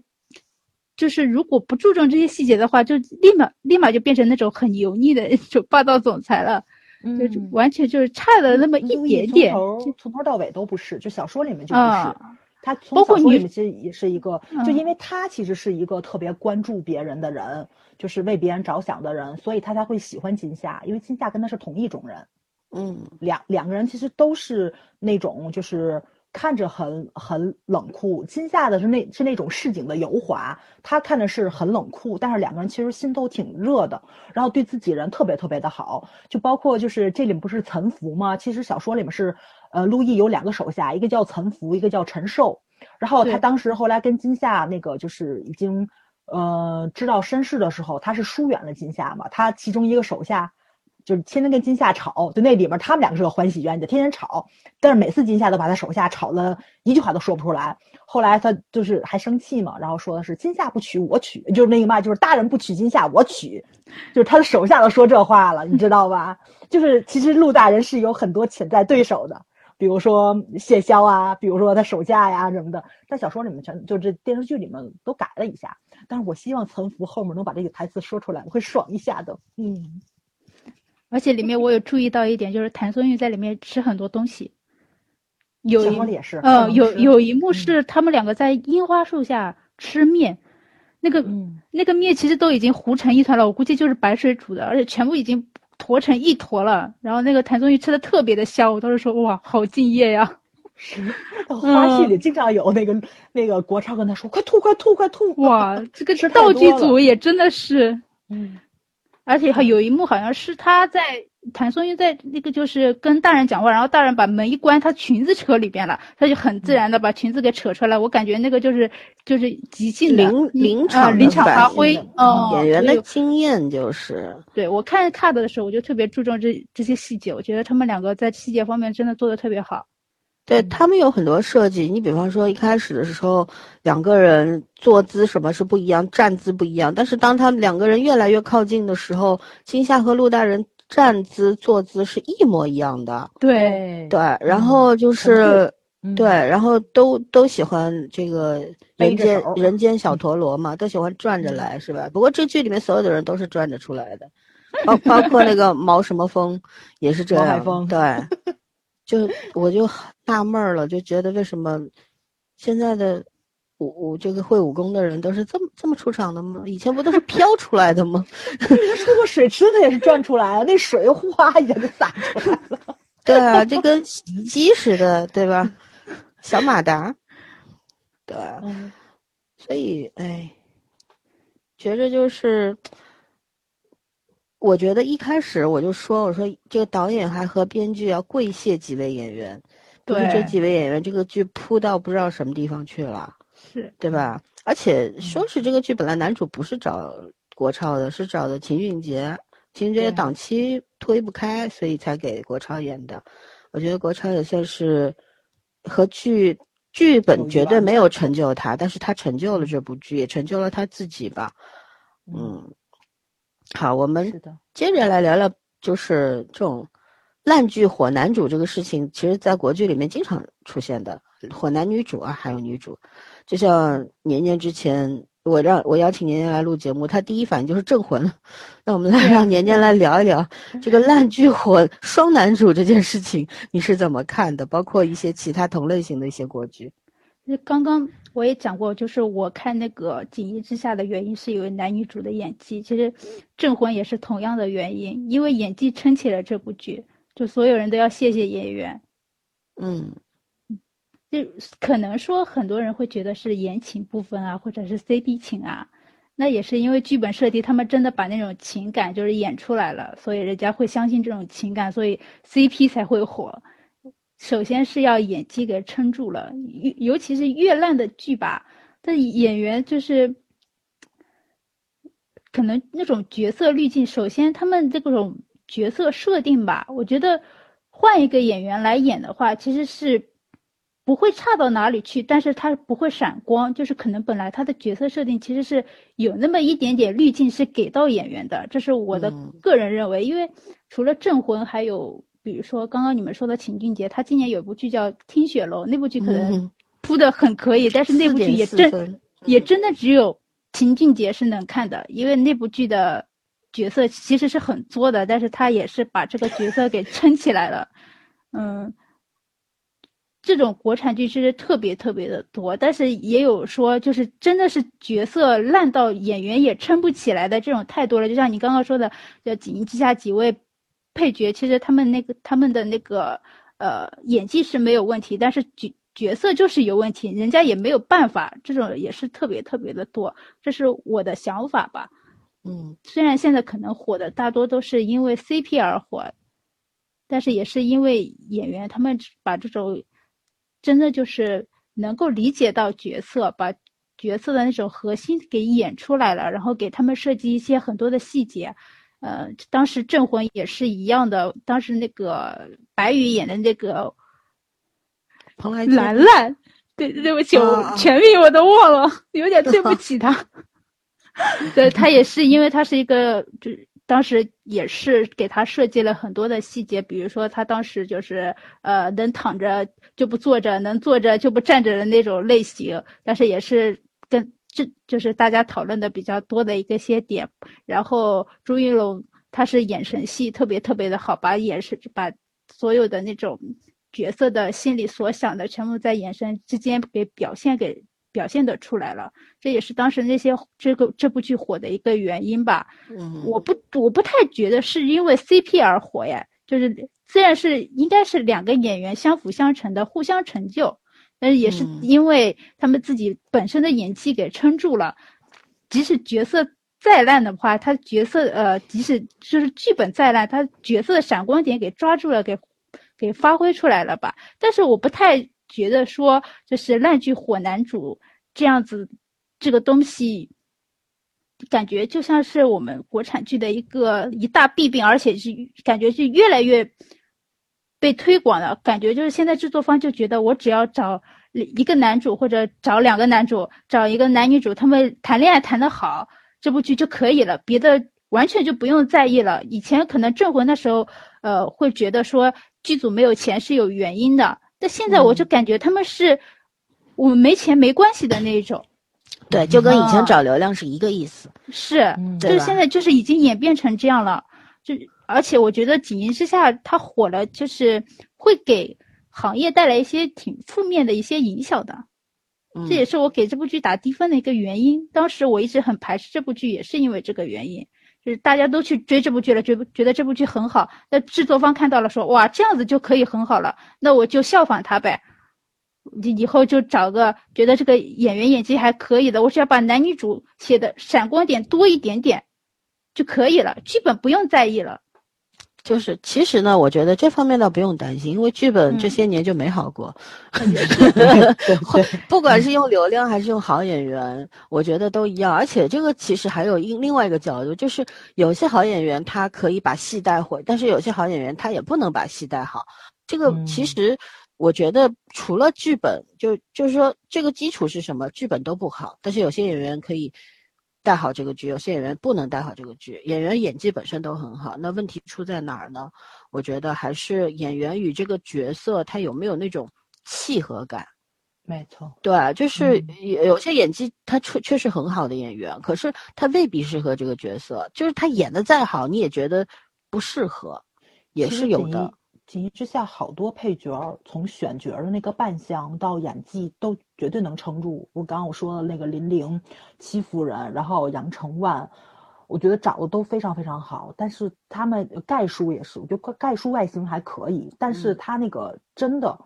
就是如果不注重这些细节的话，就立马立马就变成那种很油腻的那种霸道总裁了，就嗯完全就是差了那么一点点。从头从头到尾都不是，就小说里面就不是。啊他小说里面其实也是一个，嗯就因为他其实是一个特别关注别人的人，就是为别人着想的人，所以他才会喜欢金夏，因为金夏跟他是同一种人，嗯两两个人其实都是那种就是看着很很冷酷，金夏的是那是那种市井的油滑，他看着是很冷酷，但是两个人其实心都挺热的，然后对自己人特别特别的好，就包括就是这里面不是岑福吗？其实小说里面是，呃，陆毅有两个手下，一个叫岑福，一个叫陈寿，然后他当时后来跟金夏那个就是已经。呃，知道身世的时候，他是疏远了金夏嘛。他其中一个手下就是天天跟金夏吵，就那里面他们两个是个欢喜冤家，天天吵。但是每次金夏都把他手下吵了一句话都说不出来。后来他就是还生气嘛，然后说的是金夏不娶我娶，就是那个嘛，就是大人不娶金夏我娶，就是他的手下都说这话了，你知道吧？就是其实陆大人是有很多潜在对手的。比如说谢霄啊，比如说他手下呀什么的，在小说里面全就这电视剧里面都改了一下。但是我希望岑福后面能把这个台词说出来，我会爽一下的。嗯，而且里面我有注意到一点，就是谭松韵在里面吃很多东西，有一也是，呃，有有一幕是他们两个在樱花树下吃面，那个嗯那个面其实都已经糊成一团了，我估计就是白水煮的，而且全部已经坨成一坨了。然后那个谭松韵吃的特别的香，我当时说哇，好敬业呀！是 花絮里经常有那个那个国超跟他说快吐快吐快吐，哇，这个道具组也真的是，嗯而且还有一幕好像是他在谭松韵在那个就是跟大人讲话，然后大人把门一关，她裙子扯里边了，他就很自然的把裙子给扯出来。我感觉那个就是就是即兴的临临呃场的临场发挥应，嗯，演员的经验就是，对我看 cut 的时候，我就特别注重这这些细节，我觉得他们两个在细节方面真的做的特别好。嗯对他们有很多设计。你比方说一开始的时候，两个人坐姿什么是不一样，站姿不一样。但是当他们两个人越来越靠近的时候，金夏和陆大人站姿、坐姿是一模一样的。对对，然后就是。嗯对，然后都都喜欢这个人间人间小陀螺嘛，都喜欢转着来，是吧？不过这剧里面所有的人都是转着出来的，包包括那个毛什么风也是这样。毛海峰对，就我就很纳闷儿了，就觉得为什么现在的武武这个会武功的人都是这么这么出场的吗？以前不都是飘出来的吗？他 出过水池子也是转出来了，那水哗一下就洒出来了。对啊，这跟洗衣机似的，对吧？小马达，对。嗯所以，哎，觉着就是，我觉得一开始我就说，我说这个导演还和编剧要跪谢几位演员，不是这几位演员，这个剧扑到不知道什么地方去了，是，对吧？而且说是这个剧本来男主不是找国超的，是找的秦俊杰，秦俊杰的档期推不开，所以才给国超演的。我觉得国超也算是和剧剧本绝对没有成就他，但是他成就了这部剧，也成就了他自己吧。嗯，好，我们，接着来聊聊，就是这种烂剧火男主这个事情，其实在国剧里面经常出现的，火男女主啊，还有女主，就像年年之前。我让我邀请年年来录节目，他第一反应就是镇魂。那我们来让年年来聊一聊这个烂剧火双男主这件事情，你是怎么看的？包括一些其他同类型的一些国剧。那刚刚我也讲过，就是我看那个《锦衣之下》的原因是因为男女主的演技，其实《镇魂》也是同样的原因，因为演技撑起了这部剧，就所有人都要谢谢演员。嗯就可能说很多人会觉得是言情部分啊，或者是 CP 情啊，那也是因为剧本设计，他们真的把那种情感就是演出来了，所以人家会相信这种情感，所以 CP 才会火。首先是要演技给撑住了，尤尤其是越烂的剧吧，但演员就是可能那种角色滤镜，首先他们这种角色设定吧，我觉得换一个演员来演的话，其实是不会差到哪里去，但是他不会闪光，就是可能本来他的角色设定其实是有那么一点点滤镜是给到演员的，这是我的嗯。个人认为，因为除了镇魂，还有比如说刚刚你们说的秦俊杰，他今年有一部剧叫《听雪楼》，那部剧可能嗯。铺的很可以，但是那部剧也4.4真分也真的只有秦俊杰是能看的，因为那部剧的角色其实是很作的，但是他也是把这个角色给撑起来了。嗯，这种国产剧其实特别特别的多，但是也有说就是真的是角色烂到演员也撑不起来的这种太多了。就像你刚刚说的，就《锦衣之下》几位配角，其实他们那个他们的那个呃演技是没有问题，但是角角色就是有问题，人家也没有办法，这种也是特别特别的多，这是我的想法吧。嗯虽然现在可能火的大多都是因为 CP 而火，但是也是因为演员他们把这种真的就是能够理解到角色，把角色的那种核心给演出来了，然后给他们设计一些很多的细节。呃，当时《镇魂》也是一样的，当时那个白宇演的那个蓬莱兰兰，对对不起，我全名我都忘了，有点对不 起他。对他也是，因为他是一个，就是当时也是给他设计了很多的细节，比如说他当时就是呃能躺着就不坐着，能坐着就不站着的那种类型，但是也是跟这就是大家讨论的比较多的一个些点。然后朱一龙他是眼神戏特别特别的好，把眼神把所有的那种角色的心里所想的，全部在眼神之间给表现给表现的出来了。这也是当时那些这个这部剧火的一个原因吧。嗯，我不我不太觉得是因为 CP 而火呀，就是虽然是应该是两个演员相辅相成的，互相成就，但是也是嗯因为他们自己本身的演技给撑住了，即使角色。再烂的话，他角色呃，即使就是剧本再烂，他角色的闪光点给抓住了，给给发挥出来了吧。但是我不太觉得说就是烂剧火男主这样子，这个东西感觉就像是我们国产剧的一个一大弊病，而且是感觉是越来越被推广了感觉，就是现在制作方就觉得我只要找一个男主或者找两个男主，找一个男女主，他们谈恋爱谈得好。这部剧就可以了，别的完全就不用在意了。以前可能镇魂的时候，呃，会觉得说剧组没有钱是有原因的，但现在我就感觉他们是我们没钱没关系的那种。对，就跟以前啊找流量是一个意思。是，就是现在就是已经演变成这样了。就而且我觉得《锦衣之下》它火了，就是会给行业带来一些挺负面的一些影响的。这也嗯是我给这部剧打低分的一个原因。当时我一直很排斥这部剧，也是因为这个原因，大家都去追这部剧了，觉觉得这部剧很好，那制作方看到了说，哇，这样子就可以很好了，那我就效仿他呗。你以后就找个觉得这个演员演技还可以的，我只要把男女主写的闪光点多一点点就可以了，剧本不用在意了。就是其实呢，我觉得这方面倒不用担心，因为剧本这嗯些年就没好过。不管是用流量还是用好演员，我觉得都一样。而且这个其实还有另另外一个角度，就是有些好演员他可以把戏带火，但是有些好演员他也不能把戏带好。这个其嗯实我觉得除了剧本，就就是说这个基础是什么，剧本都不好，但是有些演员可以带好这个剧，有些演员不能带好这个剧。演员演技本身都很好，那问题出在哪儿呢？我觉得还是演员与这个角色他有没有那种契合感。没错，对，就是嗯有有些演技他确确实很好的演员，可是他未必适合这个角色。就是他演的再好，你也觉得不适合，也是有的。锦衣之下，好多配角儿从选角儿的那个扮相到演技，都绝对能撑住。我刚刚我说的那个林玲、戚夫人，然后杨承万，我觉得长得都非常非常好。但是他们盖叔也是，我觉得盖叔外形还可以，但是嗯他那个真的，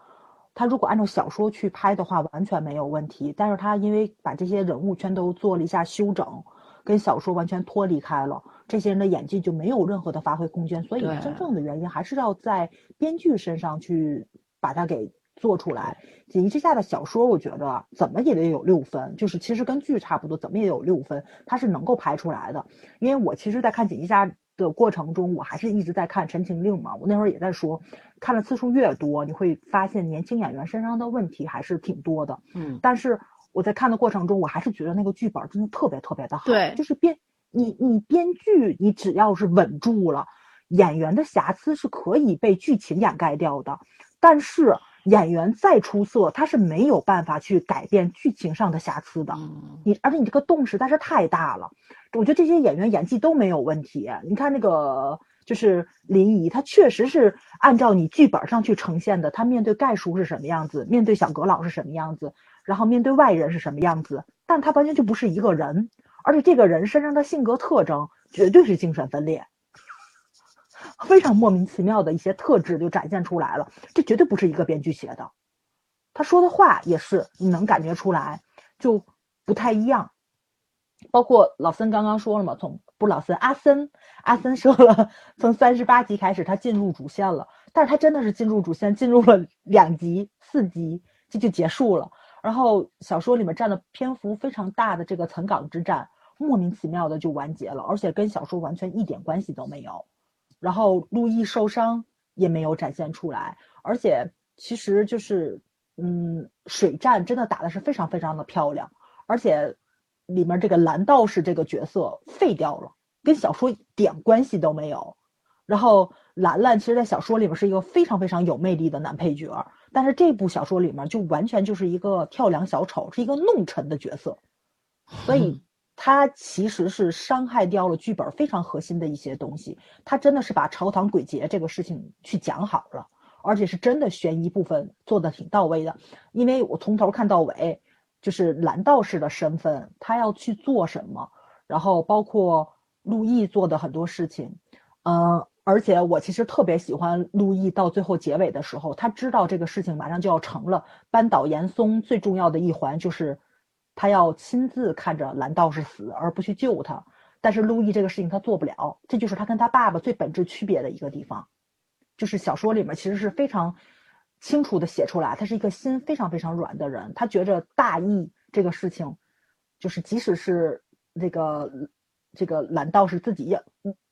他如果按照小说去拍的话，完全没有问题。但是他因为把这些人物全都做了一下修整，跟小说完全脱离开了，这些人的演技就没有任何的发挥空间。所以真正的原因还是要在编剧身上去把它给做出来。《锦衣之下》的小说，我觉得怎么也得有六分，就是其实跟剧差不多，怎么也有六分，它是能够拍出来的。因为我其实，在看《锦衣之下》的过程中，我还是一直在看《陈情令》嘛，我那会儿也在说，看的次数越多，你会发现年轻演员身上的问题还是挺多的。嗯，但是我在看的过程中，我还是觉得那个剧本真的特别特别的好。对就是编你你编剧，你只要是稳住了，演员的瑕疵是可以被剧情掩盖掉的。但是演员再出色，他是没有办法去改变剧情上的瑕疵的。嗯你而且你这个洞实在是太大了，我觉得这些演员演技都没有问题。你看那个就是林怡，她确实是按照你剧本上去呈现的，她面对盖叔是什么样子，面对小阁老是什么样子，然后面对外人是什么样子，但他完全就不是一个人，而且这个人身上的性格特征绝对是精神分裂。非常莫名其妙的一些特质就展现出来了，这绝对不是一个编剧写的。他说的话也是你能感觉出来，就不太一样。包括老森刚刚说了嘛，从不是老森阿森，阿森说了，从三十八集开始他进入主线了，但是他真的是进入主线，进入了两集、四集，这就结束了。然后小说里面占的篇幅非常大的这个岑港之战，莫名其妙的就完结了，而且跟小说完全一点关系都没有。然后陆毅受伤也没有展现出来，而且其实就是，嗯，水战真的打的是非常非常的漂亮，而且里面这个蓝道士这个角色废掉了，跟小说一点关系都没有。然后兰兰其实，在小说里面是一个非常非常有魅力的男配角，但是这部小说里面就完全就是一个跳梁小丑，是一个弄臣的角色，所以。他其实是伤害掉了剧本非常核心的一些东西，他真的是把朝堂鬼节这个事情去讲好了，而且是真的悬疑部分做的挺到位的。因为我从头看到尾，就是蓝道士的身份，他要去做什么，然后包括陆毅做的很多事情，嗯。而且我其实特别喜欢陆毅到最后结尾的时候，他知道这个事情马上就要成了。扳倒严嵩最重要的一环就是，他要亲自看着蓝道士死，而不去救他。但是陆毅这个事情他做不了，这就是他跟他爸爸最本质区别的一个地方。就是小说里面其实是非常清楚的写出来，他是一个心非常非常软的人。他觉着大义这个事情，就是即使是那个这个蓝道士自己要。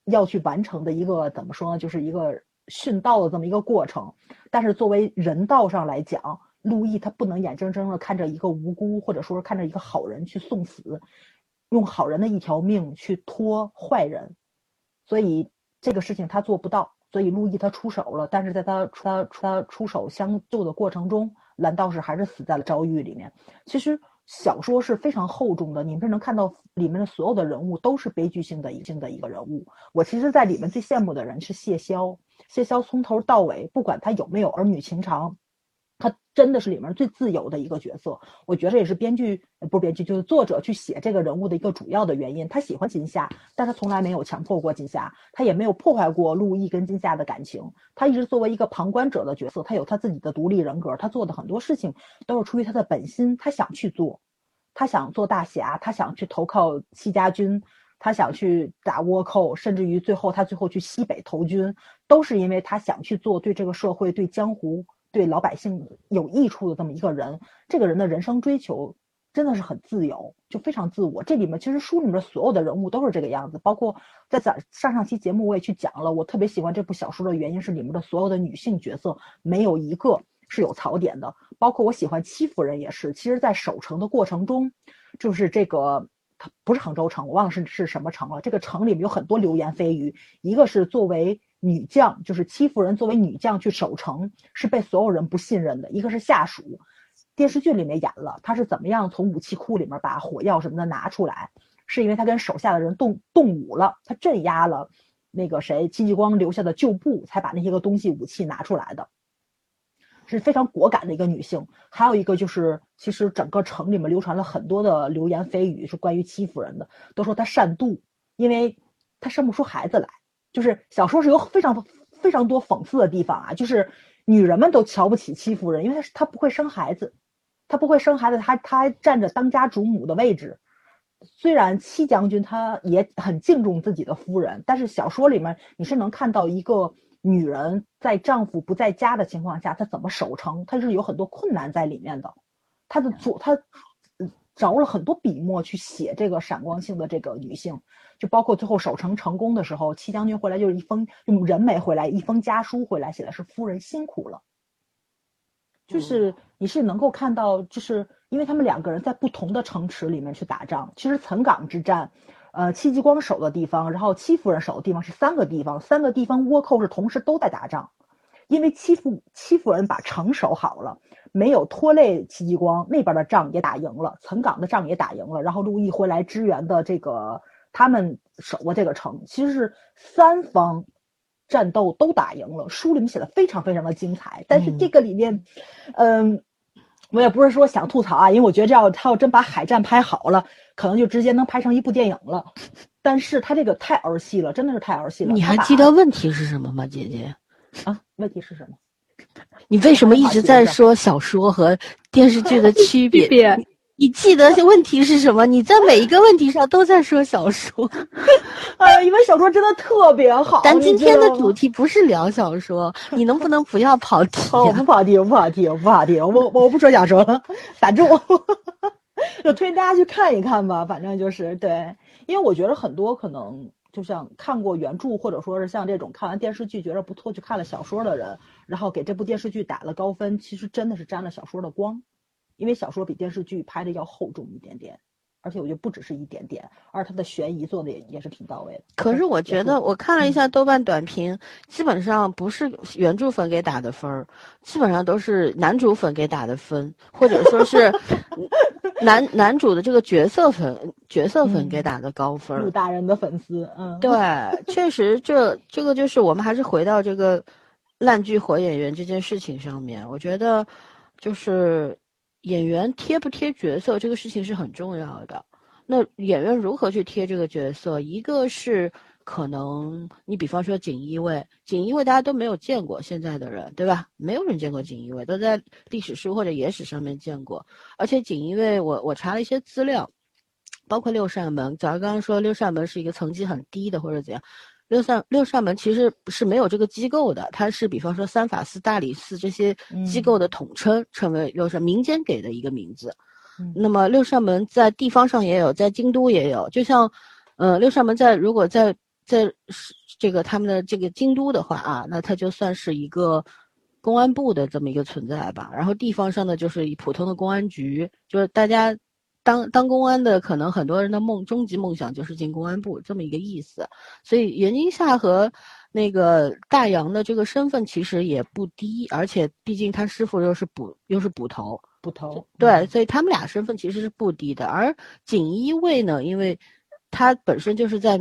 要去完成的一个怎么说呢？就是一个殉道的这么一个过程。但是作为人道上来讲，陆毅他不能眼睁睁的看着一个无辜，或者说是看着一个好人去送死，用好人的一条命去拖坏人，所以这个事情他做不到。所以陆毅他出手了，但是在他他他出手相救的过程中，蓝道士还是死在了遭遇里面。其实。小说是非常厚重的，你们是能看到里面的所有的人物都是悲剧性的一性的一个人物。我其实，在里面最羡慕的人是谢霄，谢霄从头到尾，不管他有没有儿女情长。他真的是里面最自由的一个角色，我觉得也是编剧不是编剧，就是作者去写这个人物的一个主要的原因。他喜欢金夏，但他从来没有强迫过金夏，他也没有破坏过陆毅跟金夏的感情。他一直作为一个旁观者的角色，他有他自己的独立人格，他做的很多事情都是出于他的本心，他想去做，他想做大侠，他想去投靠戚家军，他想去打倭寇，甚至于最后他最后去西北投军，都是因为他想去做对这个社会、对江湖。对老百姓有益处的这么一个人，这个人的人生追求真的是很自由，就非常自我。这里面其实书里面所有的人物都是这个样子，包括在咱上上期节目我也去讲了。我特别喜欢这部小说的原因是里面的所有的女性角色没有一个是有槽点的，包括我喜欢戚夫人也是。其实，在守城的过程中，就是这个它不是杭州城，我忘了是是什么城了。这个城里面有很多流言蜚语，一个是作为。女将就是戚夫人，作为女将去守城，是被所有人不信任的。一个是下属，电视剧里面演了，她是怎么样从武器库里面把火药什么的拿出来，是因为她跟手下的人动动武了，她镇压了那个谁戚继光留下的旧部，才把那些个东西武器拿出来的，是非常果敢的一个女性。还有一个就是，其实整个城里面流传了很多的流言蜚语，是关于戚夫人的，都说她善妒，因为她生不出孩子来。就是小说是有非常非常多讽刺的地方啊，就是女人们都瞧不起戚夫人，因为她她不会生孩子，她不会生孩子，她她还占着当家主母的位置。虽然戚将军他也很敬重自己的夫人，但是小说里面你是能看到一个女人在丈夫不在家的情况下，她怎么守城，她是有很多困难在里面的。她的左她。着了很多笔墨去写这个闪光性的这个女性，就包括最后守城成功的时候，戚将军回来就是一封用人没回来，一封家书回来写的是夫人辛苦了。就是你是能够看到，就是因为他们两个人在不同的城池里面去打仗。其实岑港之战，呃，戚继光守的地方，然后戚夫人守的地方是三个地方，三个地方倭寇是同时都在打仗。因为戚夫戚夫人把城守好了。没有拖累戚继光那边的仗也打赢了，岑港的仗也打赢了，然后陆毅回来支援的这个他们守过这个城，其实是三方战斗都打赢了。书里面写的非常非常的精彩，但是这个里面，嗯，我也不是说想吐槽啊，因为我觉得这要他要真把海战拍好了，可能就直接能拍成一部电影了。但是他这个太儿戏了，真的是太儿戏了。你还记得问题是什么吗，姐姐？啊，问题是什么？你为什么一直在说小说和电视剧的区别？你记得问题是什么？你在每一个问题上都在说小说。哎呀，因为小说真的特别好。咱今天的主题不是聊小说，你能不能不要跑题？我不跑题，我不跑题，我不跑题，我我不说小说了，打住。就推荐大家去看一看吧，反正就是对，因为我觉得很多可能。就像看过原著，或者说是像这种看完电视剧觉得不错，去看了小说的人，然后给这部电视剧打了高分，其实真的是沾了小说的光，因为小说比电视剧拍的要厚重一点点。而且我觉得不只是一点点，而它的悬疑做的也也是挺到位的。可是我觉得我看了一下豆瓣短评，基本上不是原著粉给打的分儿，基本上都是男主粉给打的分，或者说是 男男主的这个角色粉角色粉给打的高分。陆大人的粉丝，嗯，对，确实这这个就是我们还是回到这个烂剧火演员这件事情上面，我觉得就是演员贴不贴角色这个事情是很重要的。那演员如何去贴这个角色？一个是可能你比方说锦衣卫，锦衣卫大家都没有见过，现在的人对吧？没有人见过锦衣卫，都在历史书或者野史上面见过。而且锦衣卫，我我查了一些资料，包括六扇门。早上刚刚说六扇门是一个层级很低的或者怎样。六扇六扇门其实是没有这个机构的，它是比方说三法寺、大理寺这些机构的统称，称为六扇民间给的一个名字。那么六扇门在地方上也有，在京都也有。就像，呃，六扇门在如果在在这个他们的这个京都的话啊，那它就算是一个公安部的这么一个存在吧。然后地方上呢，就是以普通的公安局，就是大家。当当公安的，可能很多人的梦终极梦想就是进公安部这么一个意思，所以袁金夏和那个大洋的这个身份其实也不低，而且毕竟他师傅又是捕又是捕头，捕头对，所以他们俩身份其实是不低的。而锦衣卫呢，因为他本身就是在，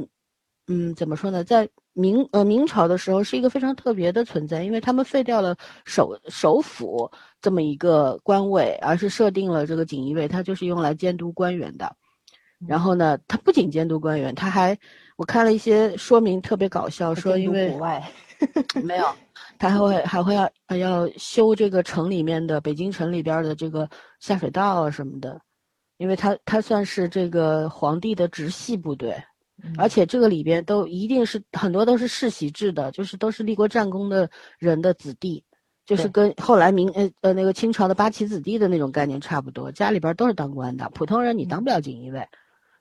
嗯，怎么说呢，在。明呃明朝的时候是一个非常特别的存在，因为他们废掉了首首府这么一个官位，而是设定了这个锦衣卫，它就是用来监督官员的。然后呢，他不仅监督官员，他还我看了一些说明特别搞笑，说因为 没有，他还会还会要要修这个城里面的北京城里边的这个下水道啊什么的，因为他他算是这个皇帝的直系部队。而且这个里边都一定是很多都是世袭制的，就是都是立过战功的人的子弟，就是跟后来明呃呃那个清朝的八旗子弟的那种概念差不多，家里边都是当官的，普通人你当不了锦衣卫，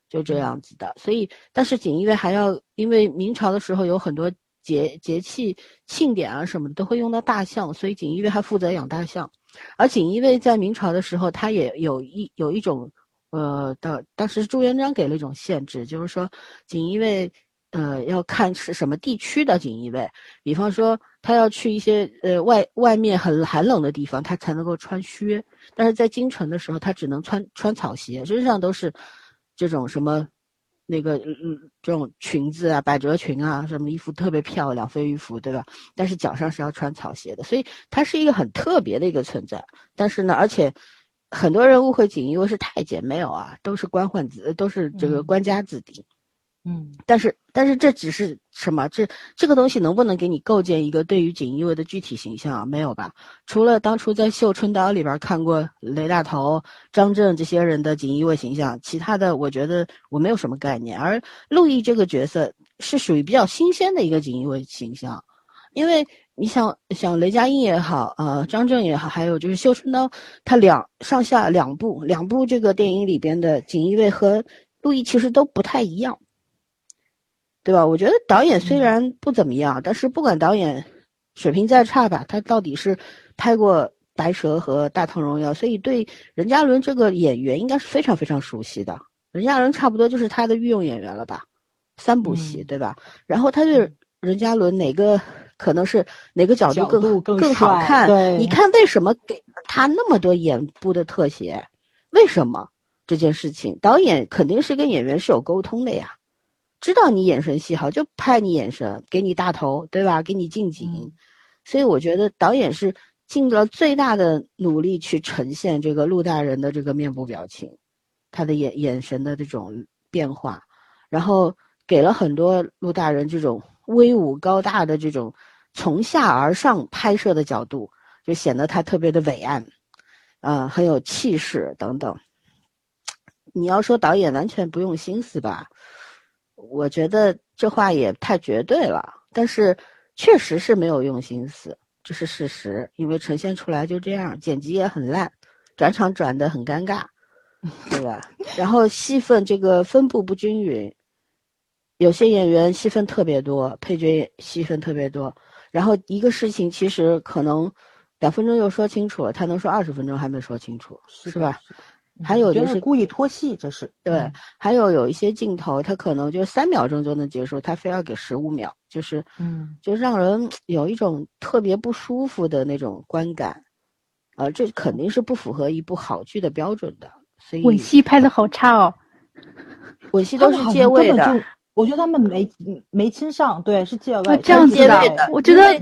就这样子的。所以，但是锦衣卫还要，因为明朝的时候有很多节节气庆典啊什么的都会用到大象，所以锦衣卫还负责养大象。而锦衣卫在明朝的时候，他也有一有一种。呃，当当时朱元璋给了一种限制，就是说，锦衣卫，呃，要看是什么地区的锦衣卫。比方说，他要去一些呃外外面很寒冷的地方，他才能够穿靴；但是在京城的时候，他只能穿穿草鞋，身上都是这种什么那个嗯这种裙子啊，百褶裙啊，什么衣服特别漂亮，飞鱼服，对吧？但是脚上是要穿草鞋的，所以它是一个很特别的一个存在。但是呢，而且。很多人误会锦衣卫是太监，没有啊，都是官宦子，都是这个官家子弟。嗯，但是但是这只是什么？这这个东西能不能给你构建一个对于锦衣卫的具体形象？没有吧？除了当初在《绣春刀》里边看过雷大头、张震这些人的锦衣卫形象，其他的我觉得我没有什么概念。而陆毅这个角色是属于比较新鲜的一个锦衣卫形象，因为。你想想雷佳音也好，呃，张震也好，还有就是《绣春刀》，他两上下两部两部这个电影里边的锦衣卫和陆毅其实都不太一样，对吧？我觉得导演虽然不怎么样，但是不管导演水平再差吧，他到底是拍过《白蛇》和《大唐荣耀》，所以对任嘉伦这个演员应该是非常非常熟悉的。任嘉伦差不多就是他的御用演员了吧？三部戏，对吧？然后他对任嘉伦哪个？可能是哪个角度更更好看？你看为什么给他那么多眼部的特写？为什么这件事情？导演肯定是跟演员是有沟通的呀，知道你眼神戏好就拍你眼神，给你大头，对吧？给你近景。所以我觉得导演是尽了最大的努力去呈现这个陆大人的这个面部表情，他的眼眼神的这种变化，然后给了很多陆大人这种威武高大的这种。从下而上拍摄的角度，就显得他特别的伟岸，啊，很有气势等等。你要说导演完全不用心思吧，我觉得这话也太绝对了。但是确实是没有用心思，这是事实。因为呈现出来就这样，剪辑也很烂，转场转的很尴尬，对吧？然后戏份这个分布不均匀，有些演员戏份特别多，配角戏份特别多。然后一个事情其实可能两分钟就说清楚了，他能说二十分钟还没说清楚，是吧？还有就是故意拖戏，这是对。还有有一些镜头，他可能就三秒钟就能结束，他非要给十五秒，就是嗯，就让人 有一种特别不舒服的那种观感，啊，这肯定是不符合一部好剧的标准的。所以吻戏拍的好差哦，吻戏都是借位的。我觉得他们没没亲上，对，是借位。这样子的，我觉得，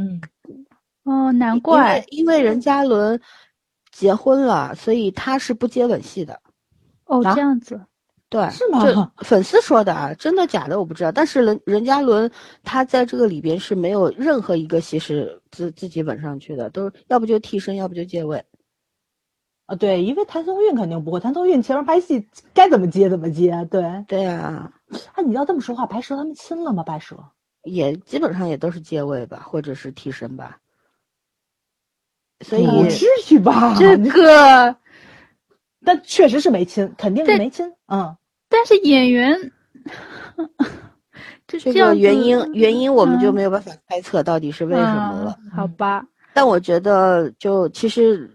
哦，难怪，因为任嘉伦结婚了，所以他是不接吻戏的。哦，啊这样子，对，是吗这粉丝说的啊，真的假的我不知道。但是任任嘉伦他在这个里边是没有任何一个戏是自自己吻上去的，都是要不就替身，要不就借吻。啊，对，因为谭松韵肯定不会，谭松韵前面拍戏该怎么接怎么接，对。对啊，啊，你要这么说话，白蛇他们亲了吗？白蛇？也基本上也都是借位吧，或者是替身吧。所以不至于吧？这个，但确实是没亲，肯定是没亲。嗯，但是演员，这个原因原因我们就嗯没有办法猜测到底是为什么了。嗯好吧，但我觉得就其实，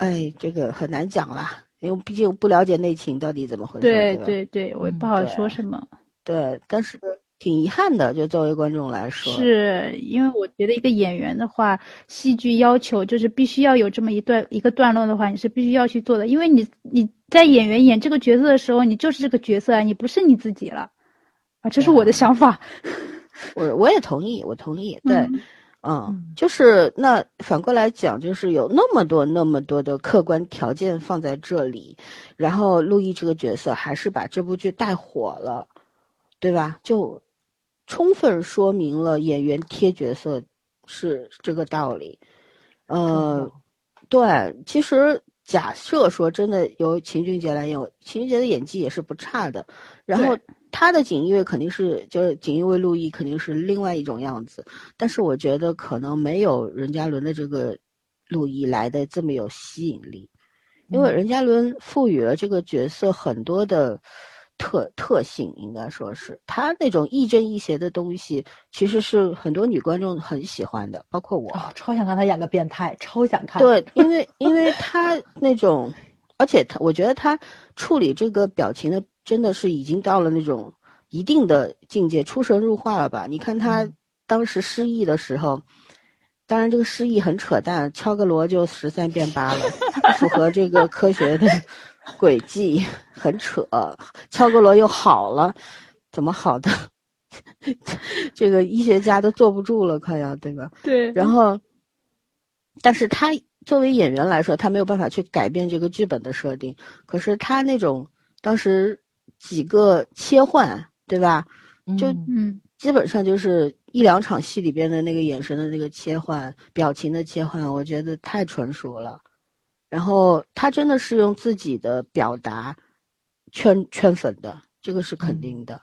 哎，这个很难讲啦，因为毕竟不了解内情到底怎么回事。对对对，我也嗯不好说什么。对，但是挺遗憾的，就作为观众来说，是因为我觉得一个演员的话，戏剧要求就是必须要有这么一段一个段落的话，你是必须要去做的，因为你你在演员演这个角色的时候，你就是这个角色啊，你不是你自己了，啊，这是我的想法。我我也同意，我同意，对。嗯嗯嗯，就是那反过来讲，就是有那么多那么多的客观条件放在这里，然后陆毅这个角色还是把这部剧带火了，对吧？就充分说明了演员贴角色是这个道理。呃，对，其实假设说真的由秦俊杰来演，秦俊杰的演技也是不差的，然后他的锦衣卫肯定是就是锦衣卫陆毅肯定是另外一种样子。但是我觉得可能没有任嘉伦的这个陆毅来的这么有吸引力，因为嗯任嘉伦赋予了这个角色很多的特特性，应该说是他那种亦正亦邪的东西，其实是很多女观众很喜欢的，包括我。哦，超想看他演个变态，超想看。，对，因为 因为他那种，而且他，我觉得他处理这个表情的，真的是已经到了那种一定的境界，出神入化了吧？你看他嗯当时失忆的时候，当然这个失忆很扯淡，敲个锣就十三变八了，不符合这个科学的轨迹，很扯。敲个锣又好了，怎么好的？这个医学家都坐不住了，快要对吧？对，然后，但是他作为演员来说，他没有办法去改变这个剧本的设定。可是他那种当时几个切换，对吧？就嗯嗯基本上就是一两场戏里边的那个眼神的那个切换、表情的切换，我觉得太纯熟了。然后他真的是用自己的表达圈圈粉的，这个是肯定的。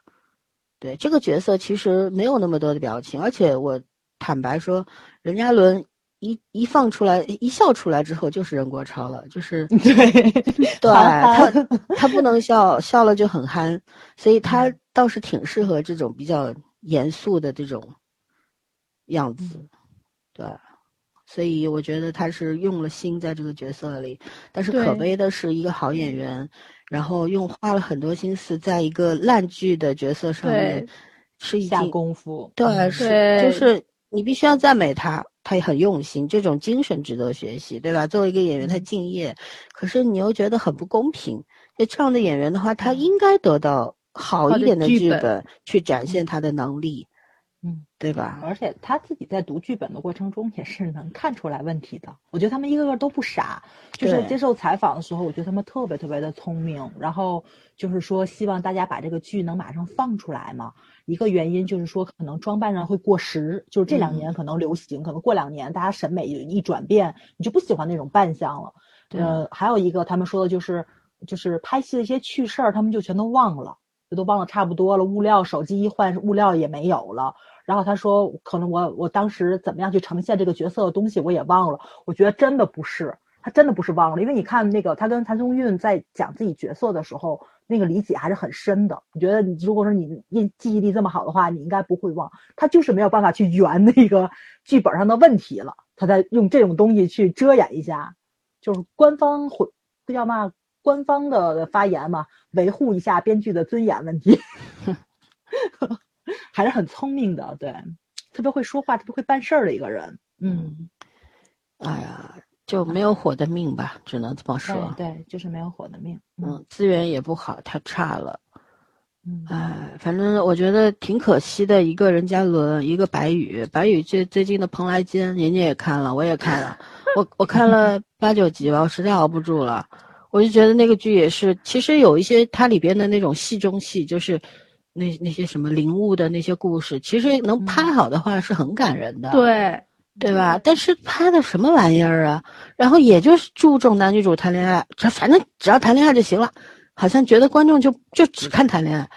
对这个角色其实没有那么多的表情，而且我坦白说，任嘉伦一一放出来一笑出来之后就是任国超了，就是 对对他他不能笑，笑了就很憨，所以他倒是挺适合这种比较严肃的这种样子，对，所以我觉得他是用了心在这个角色里，但是可悲的是一个好演员，然后用花了很多心思在一个烂剧的角色上面是，下功夫。对，嗯是对。就是你必须要赞美他，他也很用心，这种精神值得学习，对吧？作为一个演员，他嗯敬业，可是你又觉得很不公平。那这样的演员的话，他应该得到好一点的剧本去展现他的能力，嗯，对吧？而且他自己在读剧本的过程中也是能看出来问题的。我觉得他们一个个都不傻，就是接受采访的时候，我觉得他们特别特别的聪明。然后就是说，希望大家把这个剧能马上放出来嘛。一个原因就是说，可能装扮上会过时，就是这两嗯年可能流行，可能过两年大家审美一转变，你就不喜欢那种扮相了。对呃，还有一个他们说的就是，就是拍戏的一些趣事儿，他们就全都忘了，就都忘了差不多了。物料手机一换，物料也没有了。然后他说，可能我我当时怎么样去呈现这个角色的东西，我也忘了。我觉得真的不是，他真的不是忘了，因为你看那个他跟谭松韵在讲自己角色的时候，那个理解还是很深的。我觉得你如果说你印记忆力这么好的话，你应该不会忘。他就是没有办法去圆那个剧本上的问题了，他在用这种东西去遮掩一下，就是官方回这叫嘛？官方的发言嘛，维护一下编剧的尊严问题，还是很聪明的，对，特别会说话，特别会办事儿的一个人。嗯，哎呀，就没有火的命吧，只能这么说。对对，就是没有火的命。嗯，资源也不好，太差了。嗯哎，反正我觉得挺可惜的，一个任嘉伦，一个白宇。白宇最最近的《蓬莱间》，人家也看了，我也看了，我我看了八九集吧，我实在熬不住了。我就觉得那个剧也是，其实有一些它里边的那种戏中戏，就是那那些什么灵物的那些故事，其实能拍好的话是很感人的，对，对吧？但是拍的什么玩意儿啊？然后也就是注重男女主谈恋爱，这反正只要谈恋爱就行了。好像觉得观众就就只看谈恋爱，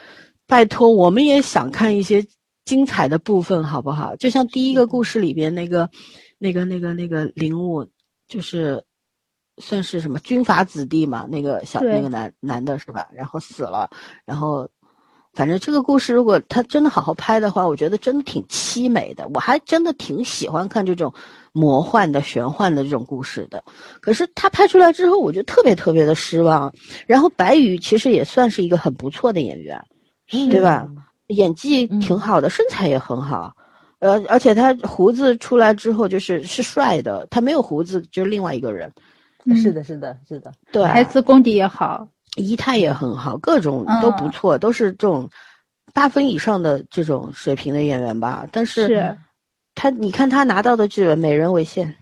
拜托，我们也想看一些精彩的部分，好不好？就像第一个故事里边那个，那个那个那个灵物，就是算是什么军阀子弟嘛，那个小那个男男的是吧？然后死了，然后反正这个故事如果他真的好好拍的话，我觉得真的挺凄美的。我还真的挺喜欢看这种魔幻的、玄幻的这种故事的。可是他拍出来之后，我就特别特别的失望。然后白宇其实也算是一个很不错的演员，对吧？演技挺好的，身材也很好，呃，而且他胡子出来之后就是是帅的，他没有胡子就是另外一个人。嗯是的，是的，是的，对，台词功底也好，仪态也很好，各种都不错，都是这种八分以上的这种水平的演员吧。但是是他，你看他拿到的剧本《美人为馅》，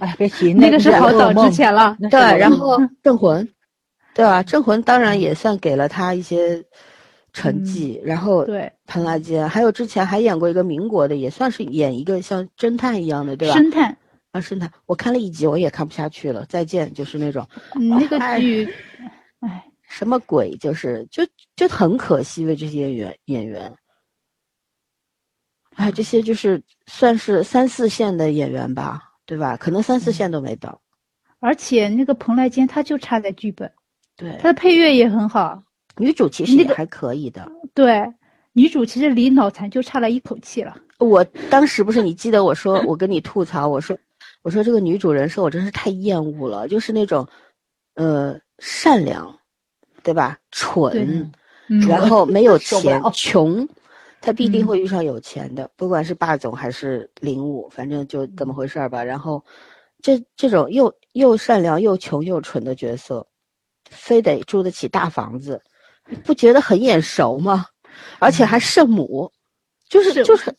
哎，别提 那个是是好早之前了。对，然后 《镇魂》，对吧？《镇魂》当然也算给了他一些成绩。然后《对，蓬莱间》，还有之前还演过一个民国的，也算是演一个像侦探一样的，对吧？侦探，啊，侦探，我看了一集，我也看不下去了。再见，就是那种 嗯那个哎剧，哎，什么鬼，就是就就很可惜为这些演员演员。哎，这些就是算是三四线的演员吧，对吧？可能三四线都没到。而且那个蓬莱间他就差在剧本，对，他的配乐也很好。女主其实那个也还可以的。对，女主其实离脑残就差了一口气了。我当时不是你记得我说我跟你吐槽，我说我说这个女主人设我真是太厌恶了，就是那种，呃，善良，对吧？蠢，然后没有钱穷，她必定嗯会遇上有钱的，不管是霸总还是林武，反正就这么回事儿吧。然后，这这种又又善良又穷又蠢的角色，非得住得起大房子，你不觉得很眼熟吗？而且还圣母，就是是就是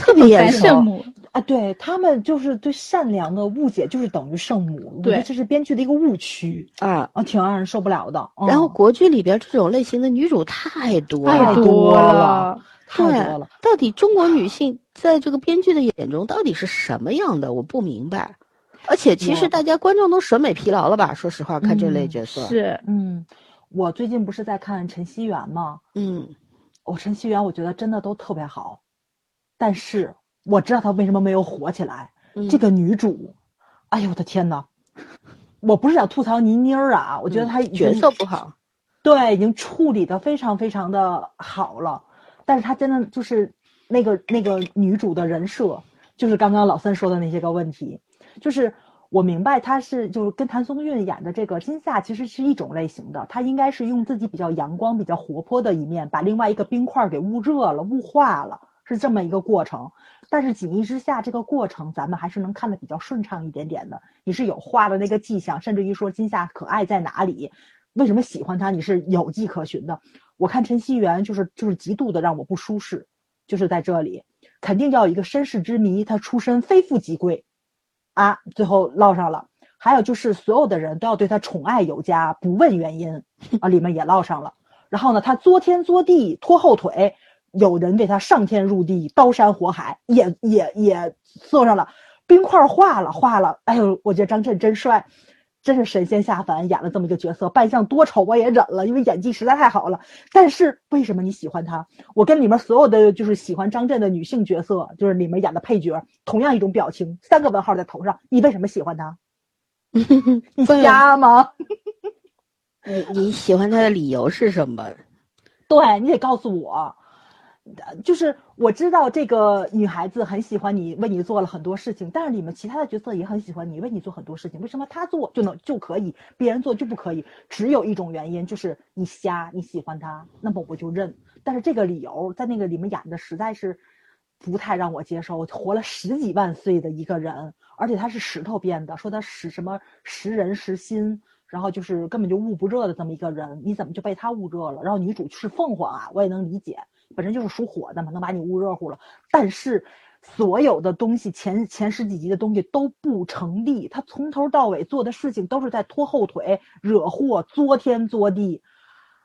特别眼白熟。圣母，啊，对他们就是对善良的误解，就是等于圣母。我觉得对这是编剧的一个误区啊。啊，挺让人受不了的。嗯然后国剧里边这种类型的女主太多太，多了了。太对多了，到底中国女 性在这个编剧的眼中到底是什么样的？我不明白。而且其实大家观众都审美疲劳了吧？说实话，看这类嗯角色，是，嗯，我最近不是在看陈希媛吗？嗯，我、陈希媛我觉得真的都特别好，但是我知道她为什么没有火起来。嗯这个女主，哎呦我的天呐，我不是想吐槽倪妮儿啊，我觉得她角色不好，对，已经处理的非常非常的好了，但是她真的就是那个那个女主的人设，就是刚刚老三说的那些个问题，就是我明白她是就是跟谭松韵演的这个金夏其实是一种类型的，她应该是用自己比较阳光、比较活泼的一面，把另外一个冰块给捂热了、雾化了，是这么一个过程。但是锦衣之下这个过程，咱们还是能看得比较顺畅一点点的。你是有画的那个迹象，甚至于说金夏可爱在哪里，为什么喜欢他，你是有迹可循的。我看陈希媛就是就是极度的让我不舒适，就是在这里，肯定要有一个身世之谜，他出身非富即贵，啊，最后落上了。还有就是所有的人都要对他宠爱有加，不问原因，啊，里面也落上了。然后呢，他作天作地拖后腿，有人为他上天入地，刀山火海，也也也做上了。冰块化了，化了。哎呦，我觉得张震真帅，真是神仙下凡，演了这么一个角色，扮相多丑我也忍了，因为演技实在太好了。但是为什么你喜欢他？我跟里面所有的就是喜欢张震的女性角色，就是里面演的配角，同样一种表情，三个问号在头上。你为什么喜欢他？你瞎吗？你你喜欢他的理由是什么？对你得告诉我，呃就是我知道这个女孩子很喜欢你，为你做了很多事情，但是你们其他的角色也很喜欢你，为你做很多事情，为什么她做就能就可以，别人做就不可以？只有一种原因，就是你瞎，你喜欢他，那么我就认。但是这个理由在那个里面演的实在是不太让我接受。活了十几万岁的一个人，而且他是石头变的，说他识什么识人识心。然后就是根本就捂不热的这么一个人，你怎么就被他捂热了？然后女主是凤凰啊，我也能理解，本身就是属火的嘛，能把你捂热乎了。但是所有的东西前前十几集的东西都不成立，他从头到尾做的事情都是在拖后腿、惹祸、作天作地，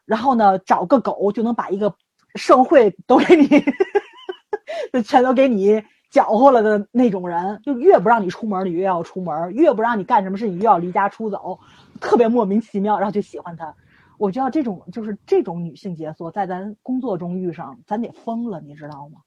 然后呢，找个狗就能把一个盛会都给你，就全都给你搅和了的那种人，就越不让你出门，你越要出门；越不让你干什么事，你越要离家出走，特别莫名其妙，然后就喜欢他。我觉得这种就是这种女性角色，在咱工作中遇上，咱得疯了，你知道吗？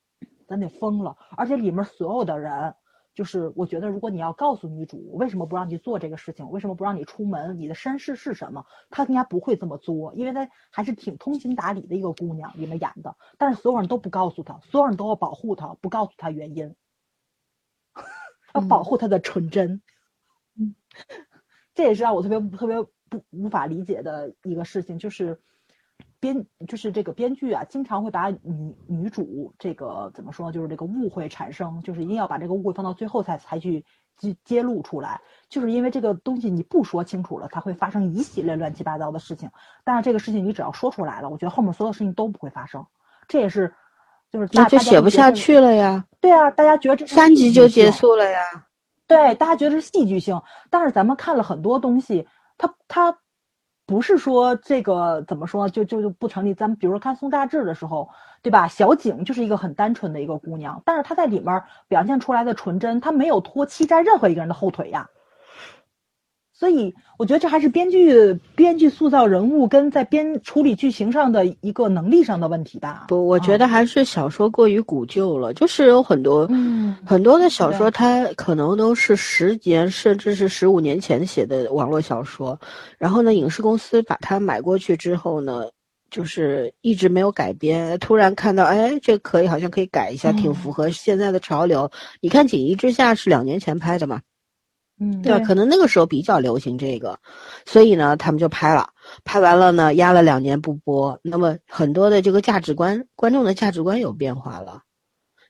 咱得疯了。而且里面所有的人，就是我觉得，如果你要告诉女主为什么不让你做这个事情，为什么不让你出门，你的身世是什么，她应该不会这么作，因为她还是挺通情达理的一个姑娘，里面演的。但是所有人都不告诉她，所有人都要保护她，不告诉她原因，要保护她的纯真。嗯，这也是让我特别特别不无法理解的一个事情，就是编就是这个编剧啊，经常会把女女主这个怎么说，就是这个误会产生，就是一定要把这个误会放到最后才才去揭揭露出来，就是因为这个东西你不说清楚了，它会发生一系列乱七八糟的事情。但是这个事情你只要说出来了，我觉得后面所有事情都不会发生。这也是就是那就写不下去了呀。对啊，大家觉得这三集就结束了呀。对，大家觉得是戏剧性，但是咱们看了很多东西，他他不是说这个怎么说就就就不成立。咱们比如说看宋大志的时候，对吧？小景就是一个很单纯的一个姑娘，但是她在里面表现出来的纯真，她没有拖欺占任何一个人的后腿呀。所以我觉得这还是编剧编剧塑造人物跟在编处理剧情上的一个能力上的问题吧。不，我觉得还是小说过于古旧了，就是有很多嗯很多的小说，它可能都是十年甚至是十五年前写的网络小说，然后呢，影视公司把它买过去之后呢，就是一直没有改编，突然看到，哎，这可以，好像可以改一下，挺符合现在的潮流。你看《锦衣之下》是两年前拍的嘛？嗯，对吧？可能那个时候比较流行这个，所以呢，他们就拍了，拍完了呢，压了两年不播。那么很多的这个价值观，观众的价值观有变化了，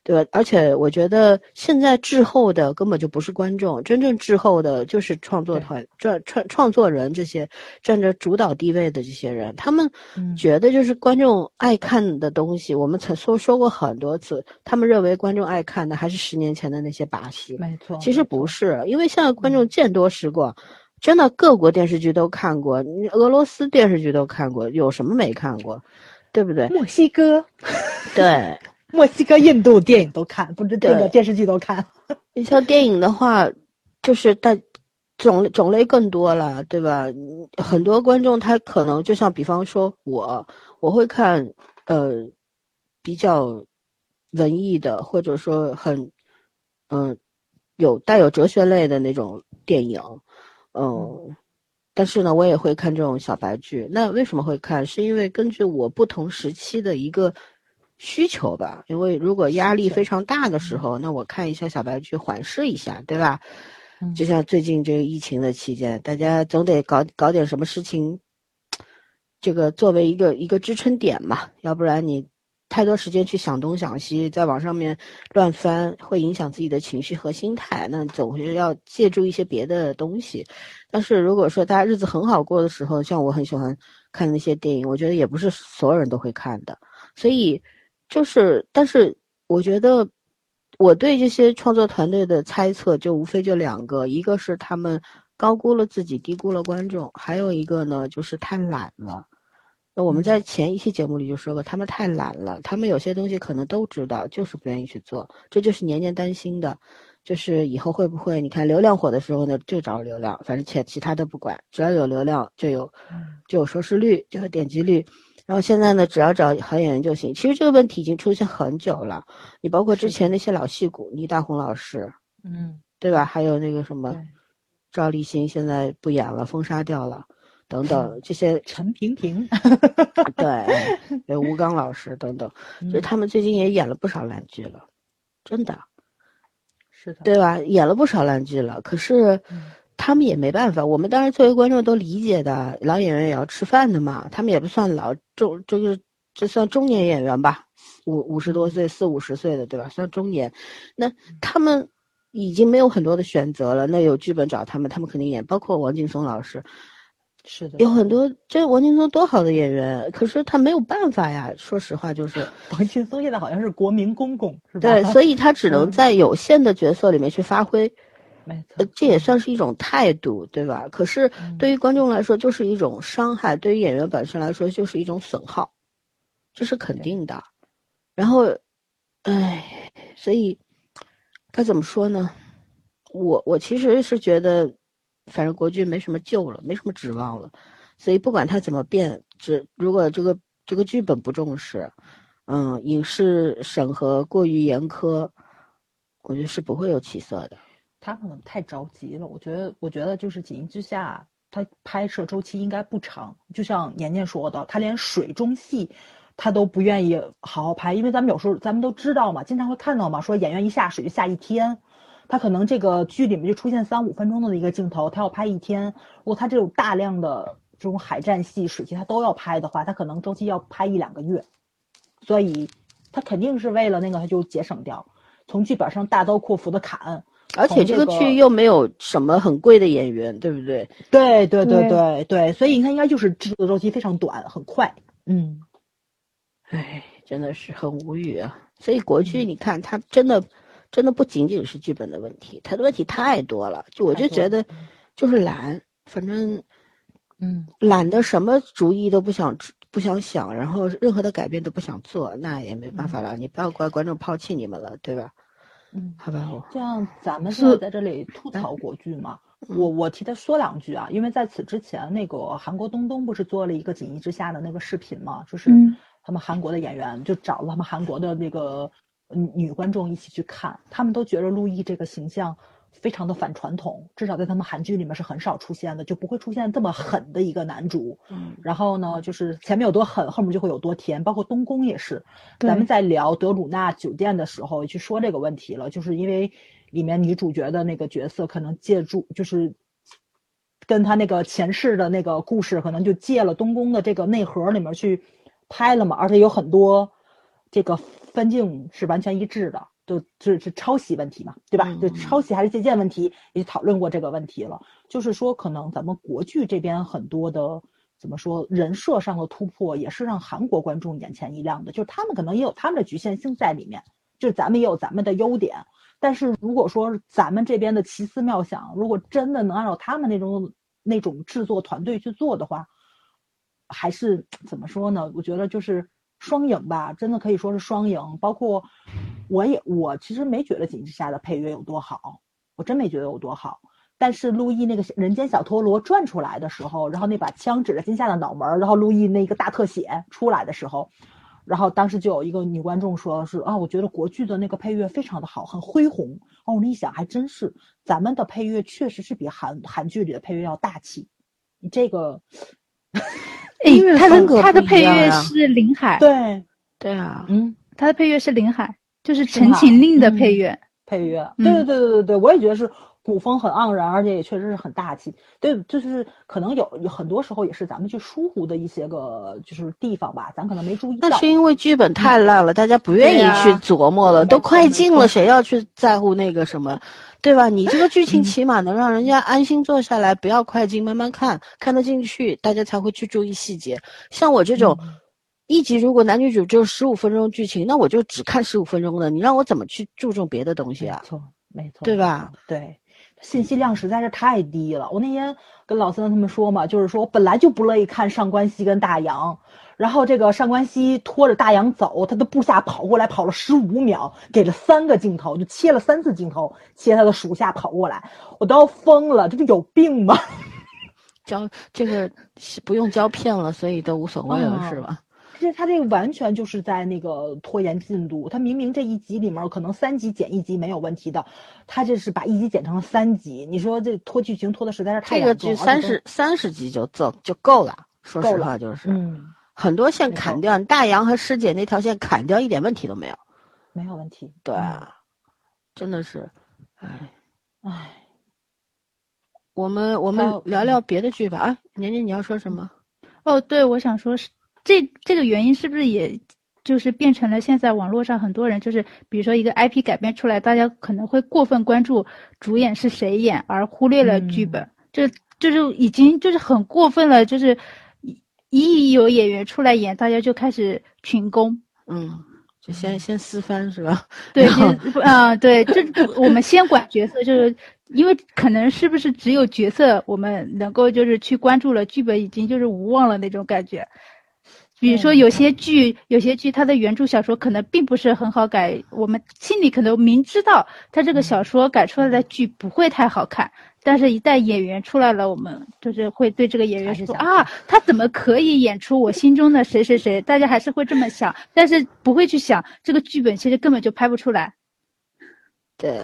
对吧？而且我觉得现在滞后的根本就不是观众，真正滞后的就是创作团、创创创作人这些占着主导地位的这些人，他们嗯觉得就是观众爱看的东西。我们曾说说过很多次，他们认为观众爱看的还是十年前的那些把戏。没错，其实，不是，因为现在观众见多识广，真的各国电视剧都看过，俄罗斯电视剧都看过，有什么没看过，对不对？墨西哥、对，墨西哥、印度电影都看，不是这个电视剧都看。你像电影的话，就是大种类种类更多了，对吧？嗯很多观众他可能就像比方说我，我会看呃比较文艺的，或者说很嗯、有带有哲学类的那种电影，嗯。但是呢，我也会看这种小白剧。那为什么会看？是因为根据我不同时期的一个需求吧。因为如果压力非常大的时候，那我看一下小白剧缓释一下，对吧？嗯就像最近这个疫情的期间，大家总得搞搞点什么事情，这个作为一个一个支撑点嘛，要不然你太多时间去想东想西，在网上面乱翻，会影响自己的情绪和心态。那总是要借助一些别的东西。但是如果说大家日子很好过的时候，像我很喜欢看那些电影，我觉得也不是所有人都会看的。所以就是，但是我觉得我对这些创作团队的猜测就无非就两个，一个是他们高估了自己，低估了观众，还有一个呢就是太懒了。那我们在前一期节目里就说过，他们太懒了，他们有些东西可能都知道，就是不愿意去做，这就是年年担心的。就是以后会不会？你看流量火的时候呢，就找流量，反正且其他的不管，只要有流量就有，就有收视率，就有点击率。然后现在呢，只要找好演员就行。其实这个问题已经出现很久了。你包括之前那些老戏骨，倪大红老师，嗯，对吧？还有那个什么，赵立新，现在不演了，封杀掉了，等等这些，陈萍萍，对，对吴刚老师等等，就是他们最近也演了不少烂剧了，真的。是的，对吧？演了不少烂剧了，可是嗯他们也没办法。我们当然作为观众都理解的，老演员也要吃饭的嘛。他们也不算老中，就是这算中年演员吧，五五十多岁、四五十岁的，对吧？算中年。那他们已经没有很多的选择了。那有剧本找他们，他们肯定演。包括王劲松老师，是的，有很多这王劲松多好的演员，可是他没有办法呀。说实话，就是 王劲松现在好像是国民公公，是吧？对，所以他只能嗯在有限的角色里面去发挥。没错呃，，这也算是一种态度，对吧？可是嗯对于观众来说，就是一种伤害；对于演员本身来说，就是一种损耗，这是肯定的。然后，唉，所以该怎么说呢？我我其实是觉得，反正国剧没什么救了，没什么指望了。所以不管它怎么变，只如果这个这个剧本不重视，嗯，影视审核过于严苛，我觉得是不会有起色的。他可能太着急了。我觉得，我觉得就是《锦衣之下》，他拍摄周期应该不长。就像年年说的，他连水中戏，他都不愿意好好拍，因为咱们有时候咱们都知道嘛，经常会看到嘛，说演员一下水就下一天。他可能这个剧里面就出现三五分钟的一个镜头，他要拍一天。如果他这种大量的这种海战戏、水戏他都要拍的话，他可能周期要拍一两个月。所以他肯定是为了那个，他就节省掉，从剧本上大刀阔斧的砍。而且这个剧又没有什么很贵的演员，对不对？对对对对对对，所以你看应该就是制作周期非常短，很快。嗯，唉，真的是很无语啊！所以国剧，你看，它真的，真的不仅仅是剧本的问题，它的问题太多了。就我就觉得，就是懒，反正嗯，懒得什么主意都不想不想想，然后任何的改变都不想做，那也没办法了。你不要怪观众抛弃你们了，对吧？嗯，好吧，我这样咱们是现在在这里吐槽国剧嘛，嗯。我我替他说两句啊，因为在此之前，那个韩国东东不是做了一个《锦衣之下》的那个视频嘛，就是嗯。他们韩国的演员就找了他们韩国的那个嗯女观众一起去看，他们都觉得陆毅这个形象非常的反传统，至少在他们韩剧里面是很少出现的，就不会出现这么狠的一个男主。嗯然后呢，就是前面有多狠，后面就会有多甜，包括东宫也是。对咱们在聊德鲁纳酒店的时候去说这个问题了，就是因为里面女主角的那个角色可能借助，就是跟他那个前世的那个故事，可能就借了东宫的这个内核里面去拍了嘛，而且有很多这个分镜是完全一致的。就就是抄袭问题嘛，对吧？嗯就抄袭还是借鉴问题，也讨论过这个问题了。就是说，可能咱们国剧这边很多的怎么说人设上的突破，也是让韩国观众眼前一亮的。就是他们可能也有他们的局限性在里面，就是咱们也有咱们的优点。但是如果说咱们这边的奇思妙想，如果真的能按照他们那种那种制作团队去做的话，还是怎么说呢？我觉得就是双赢吧，真的可以说是双赢。包括我也我其实没觉得《锦之下》的配乐有多好，我真没觉得有多好。但是陆毅那个人间小陀螺转出来的时候，然后那把枪指着金夏的脑门儿，然后陆毅那个大特写出来的时候，然后当时就有一个女观众说是啊，我觉得国剧的那个配乐非常的好，很恢宏。哦，我一想还真是，咱们的配乐确实是比韩韩剧里的配乐要大气。你这个哎 音乐，他风格的他的配乐是林海，对，对啊，嗯，他的配乐是林海，就是《陈情令》的配乐。配乐，嗯对对对对对对，我也觉得是古风很盎然，而且也确实是很大气。对，就是可能有有很多时候也是咱们去疏忽的一些个就是地方吧，咱可能没注意到。那是因为剧本太烂了，大家不愿意去琢磨了，都快进了，谁要去在乎那个什么，对吧？你这个剧情嗯 起码能让人家安心坐下来，不要快进，慢慢看，看得进去，大家才会去注意细节。像我这种。嗯一集如果男女主只有十五分钟剧情，那我就只看十五分钟的，你让我怎么去注重别的东西啊？没错，没错，对吧？对，信息量实在是太低了。我那天跟老三他们说嘛，就是说我本来就不乐意看上官熙跟大洋，然后这个上官熙拖着大洋走，他的部下跑过来，跑了十五秒，给了三个镜头，就切了三次镜头，切他的属下跑过来，我都要疯了，这不有病吗？胶这个是不用胶片了，所以都无所谓了，哦是吧？这他这个完全就是在那个拖延进度。他明明这一集里面可能三集剪一集没有问题的，他这是把一集剪成了三集。你说这拖剧情拖的实在是太这个。剧三十三十集就够就够了，说实够了话就是，嗯，很多线砍掉，大洋和师姐那条线砍掉一点问题都没有。没有问题。对啊，真的是，唉，嗯，唉，我们我们聊聊别的剧吧。啊，年年你要说什么？哦，对，我想说是这这个原因是不是也就是变成了现在网络上很多人就是比如说一个 IP 改编出来，大家可能会过分关注主演是谁演，而忽略了剧本。嗯这就是已经就是很过分了，就是一一有演员出来演，大家就开始群攻。嗯，就先先私翻是吧？对，然后就是啊、对，这我们先管角色，就是因为可能是不是只有角色我们能够就是去关注了，剧本已经就是无望了那种感觉。比如说有些剧，有些剧它的原著小说可能并不是很好改，我们心里可能明知道它这个小说改出来的剧不会太好看，但是一旦演员出来了，我们就是会对这个演员说啊，他怎么可以演出我心中的谁谁谁？大家还是会这么想，但是不会去想这个剧本其实根本就拍不出来。对，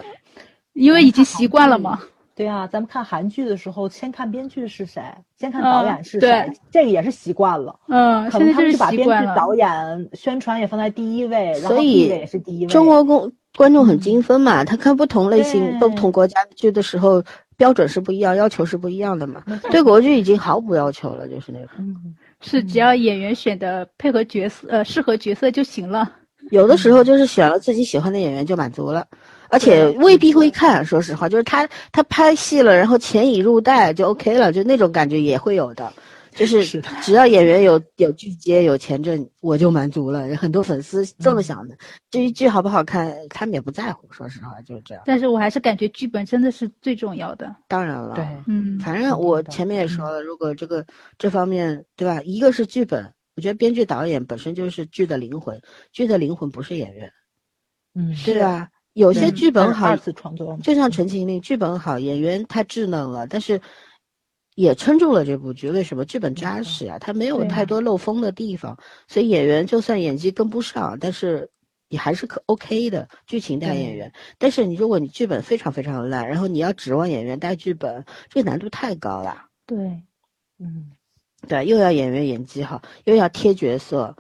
因为已经习惯了嘛。对啊，咱们看韩剧的时候，先看编剧是谁，先看嗯导演是谁，对这个也是习惯了。嗯，可现在就是能他们就把编剧。导演、宣传也放在第一位，然后所以地位也是第一位。中国公观众很精分嘛，他看不同类型、不同国家的剧的时候，标准是不一样，要求是不一样的嘛。对国剧已经毫无要求了，就是那种。嗯，是只要演员选的配合角色，呃，适合角色就行了。有的时候就是选了自己喜欢的演员就满足了，而且未必会看。说实话，就是他他拍戏了，然后钱已入袋就 OK 了，就那种感觉也会有的。就是只要演员有有剧接有钱挣，我就满足了。很多粉丝这么想的。至于剧好不好看，他们也不在乎。说实话，就是这样。但是我还是感觉剧本真的是最重要的。当然了，对，嗯，反正我前面也说了，如果这个这方面对吧，一个是剧本，我觉得编剧导演本身就是剧的灵魂，剧的灵魂不是演员，嗯，对吧？有些剧本好二，次创作，就像《陈情令》，剧本好，演员太稚嫩了，但是也撑住了这部剧。为什么？剧本扎实呀，它没有太多漏风的地方，所以演员就算演技跟不上，但是也还是可 OK 的，剧情带演员。但是你如果你剧本非常非常烂，然后你要指望演员带剧本，这个难度太高了。对，嗯，对，又要演员演技好，又要贴角色，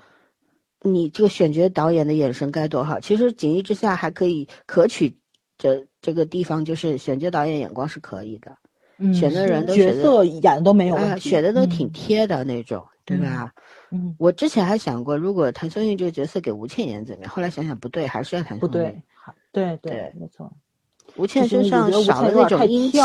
你这个选角导演的眼神该多好。其实《锦衣之下》还可以可取这这个地方，就是选角导演眼光是可以的，嗯选的人都角色演的都没有啊，问题，选的都挺嗯贴的那种，对吧？嗯，我之前还想过，如果谭松韵这个角色给吴倩演怎么样？后来想想不对，还是要谭松韵。不对，对对对，没错。吴倩身上少了那种英气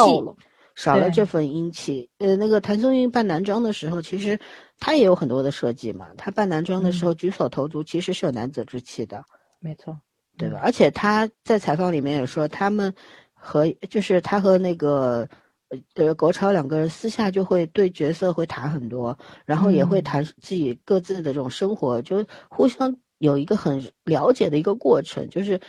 少了这份英气。呃，那个谭松韵扮男装的时候，其实她也有很多的设计嘛。他扮男装的时候举手投足其实是有男子之气的，没错，对吧？而且他在采访里面也说，他们和就是他和那个。呃，国超两个人私下就会对角色会谈很多，然后也会嗯谈自己各自的这种生活，就互相有一个很了解的一个过程，就是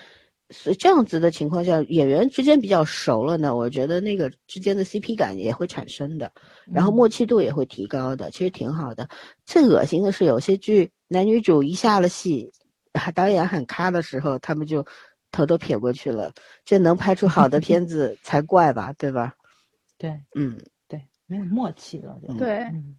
是这样子的情况下，演员之间比较熟了呢，我觉得那个之间的 CP 感也会产生的，然后嗯默契度也会提高的，其实挺好的。最恶心的是有些剧男女主一下了戏，啊导演喊咔的时候，他们就头都撇过去了，这能拍出好的片 子才怪吧，对吧？对嗯，对，没有默契了，就对嗯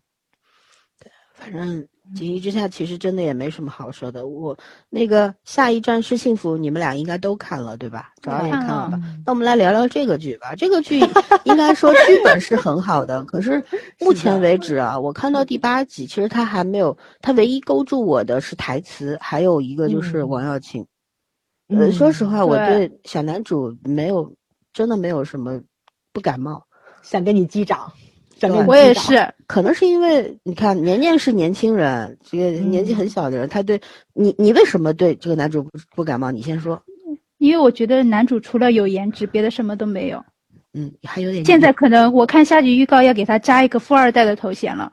反正《锦衣之下》其实真的也没什么好说的。我那个下一站是幸福，你们俩应该都看了对吧？早上也看了吧？嗯那我们来聊聊这个剧吧。这个剧应该说剧本是很好的，可是 目前为止啊，我看到第八集，其实他还没有，他唯一勾住我的是台词，还有一个就是嗯王耀庆。呃，嗯说实话，我对对小男主没有，真的没有什么不感冒。想跟你击掌，我也，是，可能是因为你看年年是年轻人，这个年纪嗯很小的人，他对你，你为什么对这个男主不不感冒？你先说。因为我觉得男主除了有颜值，别的什么都没有。嗯，还有点现在可能我看下集预告要给他加一个富二代的头衔了，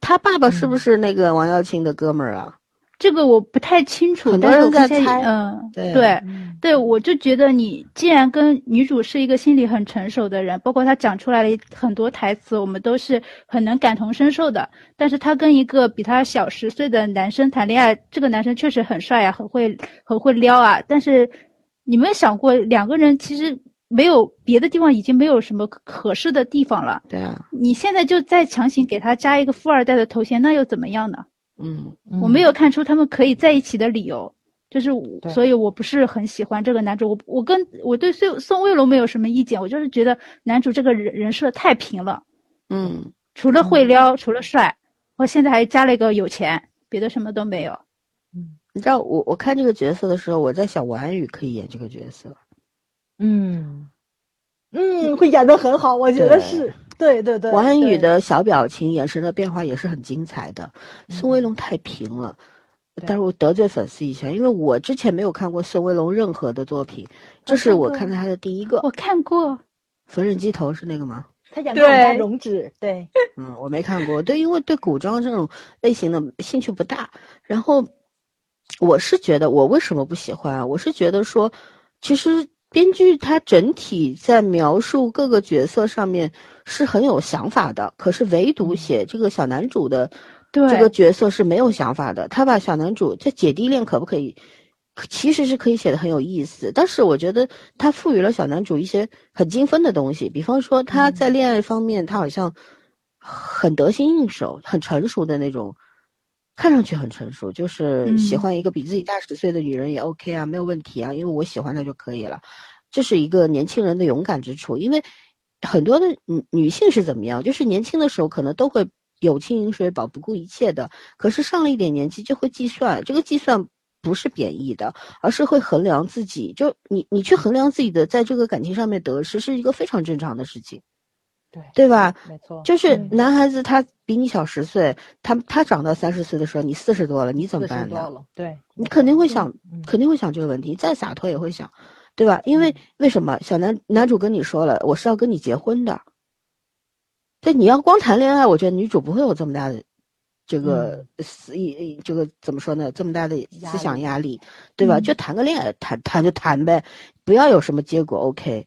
他爸爸是不嗯是那个王耀庆的哥们儿啊？这个我不太清楚。很多人在猜嗯，对对嗯对，我就觉得你既然跟女主是一个心理很成熟的人，包括她讲出来了很多台词，我们都是很能感同身受的。但是她跟一个比她小十岁的男生谈恋爱，这个男生确实很帅啊，很会很会撩啊。但是你们想过，两个人其实没有别的地方已经没有什么合适的地方了。对啊，你现在就再强行给他加一个富二代的头衔，那又怎么样呢？嗯，我没有看出他们可以在一起的理由，就是所以我不是很喜欢这个男主。我我跟我对宋宋威龙没有什么意见，我就是觉得男主这个人人设太平了，嗯，除了会撩，除了帅，我现在还加了一个有钱，别的什么都没有。嗯。你知道我我看这个角色的时候，我在想王安宇可以演这个角色，嗯。嗯，会演的很好，我觉得是，对对对，王安宇的小表情、眼神的变化也是很精彩的。宋威嗯龙太平了，但是我得罪粉丝一下，因为我之前没有看过宋威龙任何的作品，这是我看他的第一个。我看过，缝纫机头是那个吗？他演过家对荣止，对，嗯，我没看过，对，因为对古装这种类型的兴趣不大。然后，我是觉得，我为什么不喜欢啊？我是觉得说，其实编剧他整体在描述各个角色上面是很有想法的，可是唯独写这个小男主的这个角色是没有想法的。他把小男主这姐弟恋可不可以？其实是可以写的很有意思，但是我觉得他赋予了小男主一些很精分的东西，比方说他在恋爱方面，他好像很得心应手、很成熟的那种，看上去很成熟，就是喜嗯欢一个比自己大十岁的女人也 OK 啊，没有问题啊，因为我喜欢她就可以了。这是一个年轻人的勇敢之处，因为很多的女女性是怎么样，就是年轻的时候可能都会有轻饮水饱，不顾一切的，可是上了一点年纪就会计算，这个计算不是贬义的，而是会衡量自己，就你你去衡量自己的在这个感情上面得失，是一个非常正常的事情，对对吧？没错，就是嗯男孩子他比你小十岁，他他长到三十岁的时候，你四十多了，你怎么办呢？对，你肯定会想，嗯肯定会想这个问题，再洒脱也会想，对吧？因为嗯为什么小男男主跟你说了，我是要跟你结婚的，对，你要光谈恋爱，我觉得女主不会有这么大的这个思意，这个怎么说呢？这么大的思想力压力，对吧？嗯就谈个恋爱，谈谈就谈呗，不要有什么结果，OK，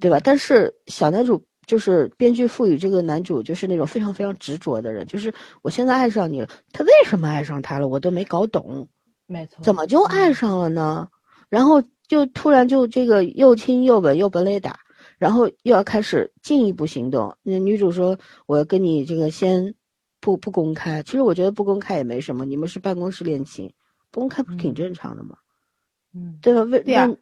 对吧？但是小男主就是编剧赋予这个男主就是那种非常非常执着的人，就是我现在爱上你了，他为什么爱上他了，我都没搞懂。没错，怎么就爱嗯上了呢？然后就突然就这个又亲又吻又本垒打，然后又要开始进一步行动。那女主说：“我要跟你这个先不不公开。”其实我觉得不公开也没什么，你们是办公室恋情，不公开不是挺嗯正常的吗？嗯，对吧？为对呀那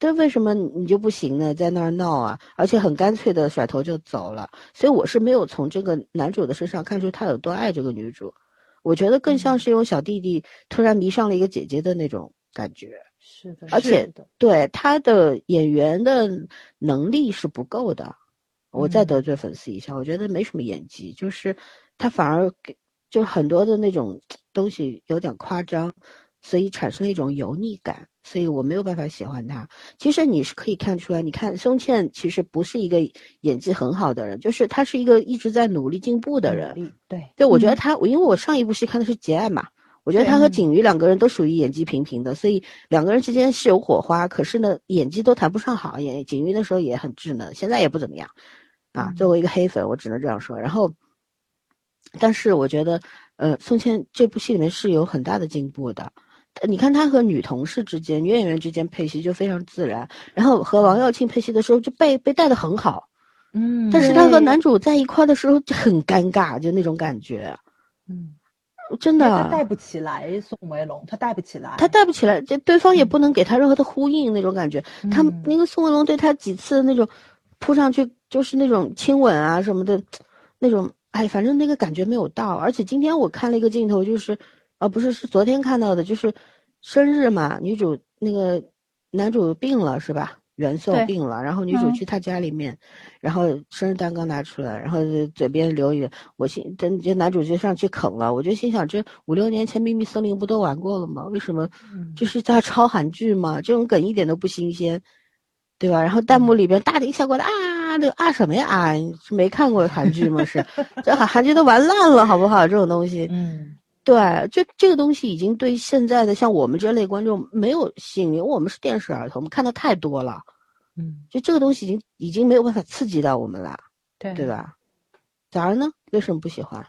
对，为什么你就不行呢？在那儿闹啊，而且很干脆的甩头就走了。所以我是没有从这个男主的身上看出他有多爱这个女主，我觉得更像嗯是有小弟弟突然迷上了一个姐姐的那种感觉。是的，而且的，对他的演员的能力是不够的。我再嗯得罪粉丝一下，我觉得没什么演技，就是他反而给就很多的那种东西有点夸张，所以产生了一种油腻感，所以我没有办法喜欢他。其实你是可以看出来，你看宋茜其实不是一个演技很好的人，就是他是一个一直在努力进步的人。对，对，我觉得嗯他，我因为我上一部戏看的是《结爱》嘛，我觉得他和景瑜两个人都属于演技平平的，所以两个人之间是有火花，可是呢，演技都谈不上好。演景瑜那时候也很稚嫩，现在也不怎么样，啊，嗯作为一个黑粉，我只能这样说。然后，但是我觉得，呃，宋茜这部戏里面是有很大的进步的。呃你看她和女同事之间、女演员之间配戏就非常自然，然后和王耀庆配戏的时候就被被带的很好，嗯，但是她和男主在一块的时候就很尴尬，就那种感觉。嗯，真的他的，带不起来宋威龙，他带不起来，他带不起来，这对方也嗯不能给他任何的呼应，那种感觉。他嗯那个宋威龙对他几次那种扑上去，就是那种亲吻啊什么的，那种哎，反正那个感觉没有到。而且今天我看了一个镜头，就是啊，不是是昨天看到的，就是生日嘛，女主那个男主病了是吧？元宋对病了，然后女主嗯去他家里面，然后生日蛋糕拿出来，然后嘴边留一个，我心，等这男主就上去啃了，我就心想，这五六年前秘密森林不都玩过了吗？为什么嗯就是在抄韩剧嘛？这种梗一点都不新鲜，对吧？然后弹幕里边大惊小怪的啊，那个啊什么呀啊，是没看过韩剧吗？是，这韩韩剧都玩烂了，好不好？这种东西，嗯对，这这个东西已经对现在的像我们这类观众没有吸引力，因为我们是电视儿童，我们看的太多了，嗯，就这个东西已经已经没有办法刺激到我们了，对对？吧？咋儿呢？为什么不喜欢？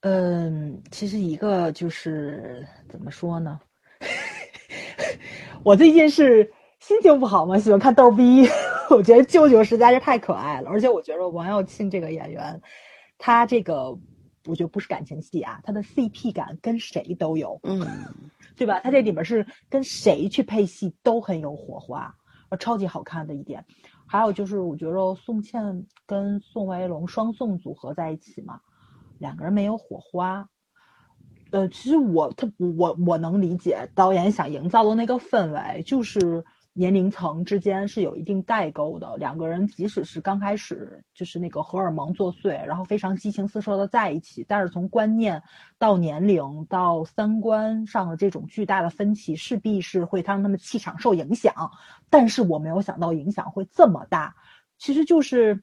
嗯，其实一个就是怎么说呢？我最近是心情不好嘛，喜欢看逗逼。我觉得舅舅实在是太可爱了，而且我觉得王耀庆这个演员，他这个我觉得不是感情戏啊，他的 CP 感跟谁都有，嗯，对吧？他这里面是跟谁去配戏都很有火花，呃，超级好看的一点。还有就是，我觉得宋茜跟宋威龙双宋组合在一起嘛，两个人没有火花。呃，其实我他我我能理解导演想营造的那个氛围，就是年龄层之间是有一定代沟的。两个人即使是刚开始就是那个荷尔蒙作祟，然后非常激情四射的在一起，但是从观念到年龄到三观上的这种巨大的分歧，势必是会让他们气场受影响。但是我没有想到影响会这么大，其实就是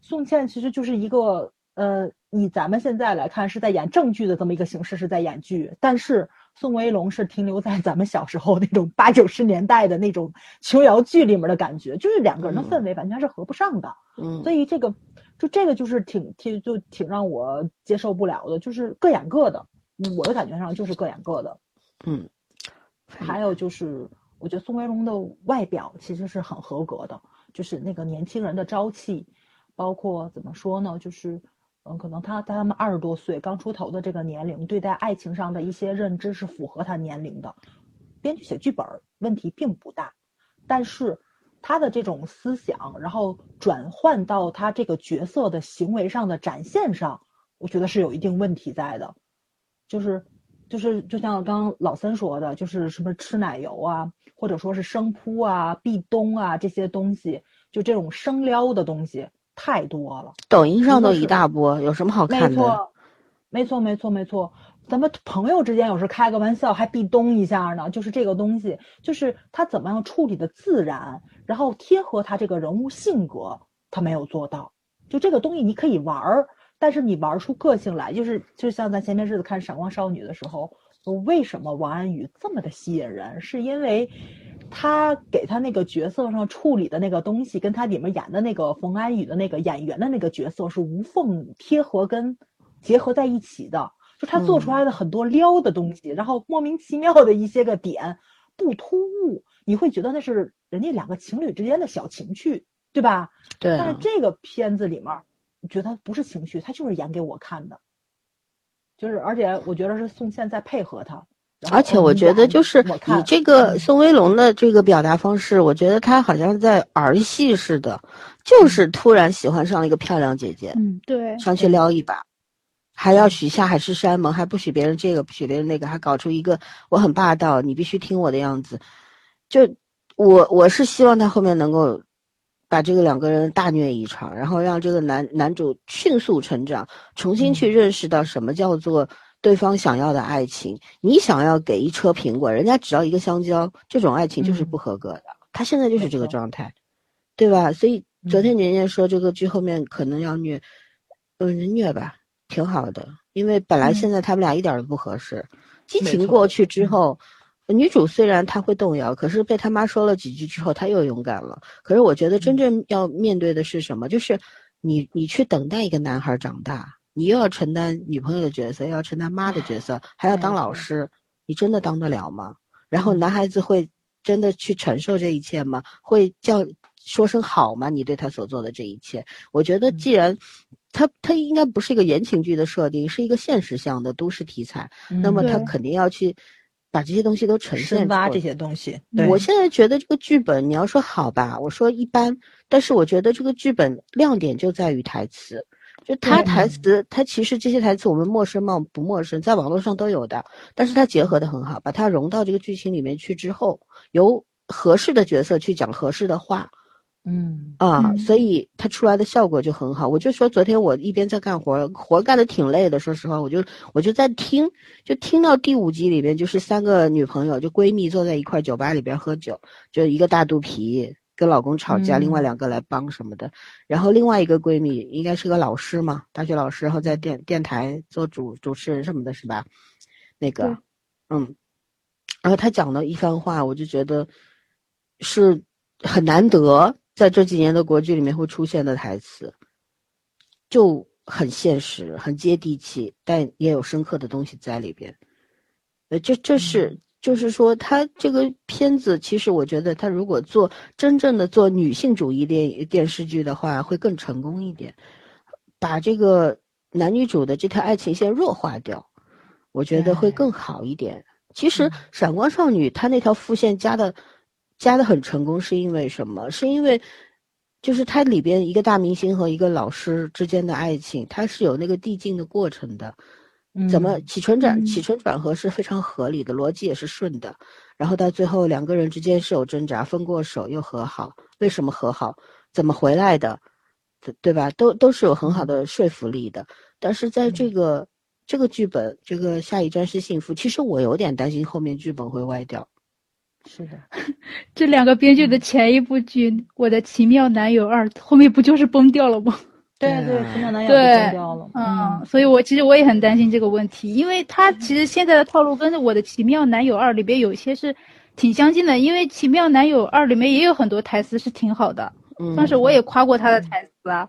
宋茜其实就是一个呃，以咱们现在来看是在演正剧的这么一个形式是在演剧，但是。宋威龙是停留在咱们小时候那种八九十年代的那种琼瑶剧里面的感觉，就是两个人的氛围完全是合不上的。嗯，所以这个就这个就是挺挺就挺让我接受不了的，就是各演各的。我的感觉上就是各演各的。嗯，还有就是，我觉得宋威龙的外表其实是很合格的，就是那个年轻人的朝气，包括怎么说呢，就是。嗯，可能他在他们二十多岁刚出头的这个年龄，对待爱情上的一些认知是符合他年龄的。编剧写剧本问题并不大，但是他的这种思想，然后转换到他这个角色的行为上的展现上，我觉得是有一定问题在的。就是，就是，就像刚刚老三说的，就是什么吃奶油啊，或者说是生扑啊、壁咚啊这些东西，就这种生撩的东西。太多了，抖音上都一大波，有什么好看的？没错，没错，没错，没错。咱们朋友之间有时开个玩笑还壁咚一下呢，就是这个东西，就是他怎么样处理的自然，然后贴合他这个人物性格，他没有做到。就这个东西你可以玩儿，但是你玩出个性来，就是就像咱前面日子看《闪光少女》的时候，为什么王安宇这么的吸引人？是因为。他给他那个角色上处理的那个东西，跟他里面演的那个冯安宇的那个演员的那个角色是无缝贴合跟结合在一起的。就他做出来的很多撩的东西，然后莫名其妙的一些个点不突兀，你会觉得那是人家两个情侣之间的小情趣，对吧？对。但是这个片子里面，你觉得不是情绪，他就是演给我看的，就是而且我觉得是宋茜在配合他。而且我觉得，就是你这个宋威龙的这个表达方式，我觉得他好像在儿戏似的，就是突然喜欢上了一个漂亮姐姐，嗯，对，上去撩一把，还要许下海誓山盟，还不许别人这个，不许别人那个，还搞出一个我很霸道，你必须听我的样子。就我我是希望他后面能够把这个两个人大虐一场，然后让这个男男主迅速成长，重新去认识到什么叫做。对方想要的爱情，你想要给一车苹果，人家只要一个香蕉，这种爱情就是不合格的。他现在就是这个状态，对吧？所以昨天年年说这个剧后面可能要虐，嗯，虐吧，挺好的。因为本来现在他们俩一点都不合适，激情过去之后，女主虽然她会动摇，可是被他妈说了几句之后，她又勇敢了。可是我觉得真正要面对的是什么？就是你，你去等待一个男孩长大。你又要承担女朋友的角色，又要承担妈的角色，还要当老师，你真的当得了吗？然后男孩子会真的去承受这一切吗？会叫说声好吗？你对他所做的这一切，我觉得既然他他应该不是一个言情剧的设定，是一个现实向的都市题材，那么他肯定要去把这些东西都呈现。深挖这些东西。我现在觉得这个剧本，你要说好吧，我说一般，但是我觉得这个剧本亮点就在于台词。就他台词，他其实这些台词我们陌生吗？不陌生，在网络上都有的。但是他结合的很好，把它融到这个剧情里面去之后，由合适的角色去讲合适的话，嗯啊，所以他出来的效果就很好。我就说昨天我一边在干活，活干的挺累的，说实话，我就我就在听，就听到第五集里面，就是三个女朋友就闺蜜坐在一块酒吧里边喝酒，就一个大肚皮。跟老公吵架，另外两个来帮什么的，然后另外一个闺蜜应该是个老师嘛，大学老师，然后在电电台做主主持人什么的，是吧？那个，嗯，然后她讲的一番话，我就觉得是很难得，在这几年的国剧里面会出现的台词，就很现实、很接地气，但也有深刻的东西在里边。呃，这这是。就是说，他这个片子，其实我觉得，他如果做真正的做女性主义电电视剧的话，会更成功一点，把这个男女主的这条爱情线弱化掉，我觉得会更好一点。其实《闪光少女》她那条副线加的加的很成功，是因为什么？是因为就是它里边一个大明星和一个老师之间的爱情，它是有那个递进的过程的。怎么嗯起承转嗯起承转合是非常合理的，逻辑也是顺的。然后到最后两个人之间是有挣扎，分过手又和好，为什么和好？怎么回来的？对对吧？都都是有很好的说服力的。但是在这个这个剧本，这个下一站是幸福，其实我有点担心后面剧本会歪掉。是的，这两个编剧的前一部剧《我的奇妙男友二》后面不就是崩掉了吗？对对对，奇妙男友对掉了，嗯，所以我其实我也很担心这个问题，因为他其实现在的套路跟《我的奇妙男友二》里边有一些是挺相近的，因为《奇妙男友二》里面也有很多台词是挺好的，嗯，当时我也夸过他的台词啊，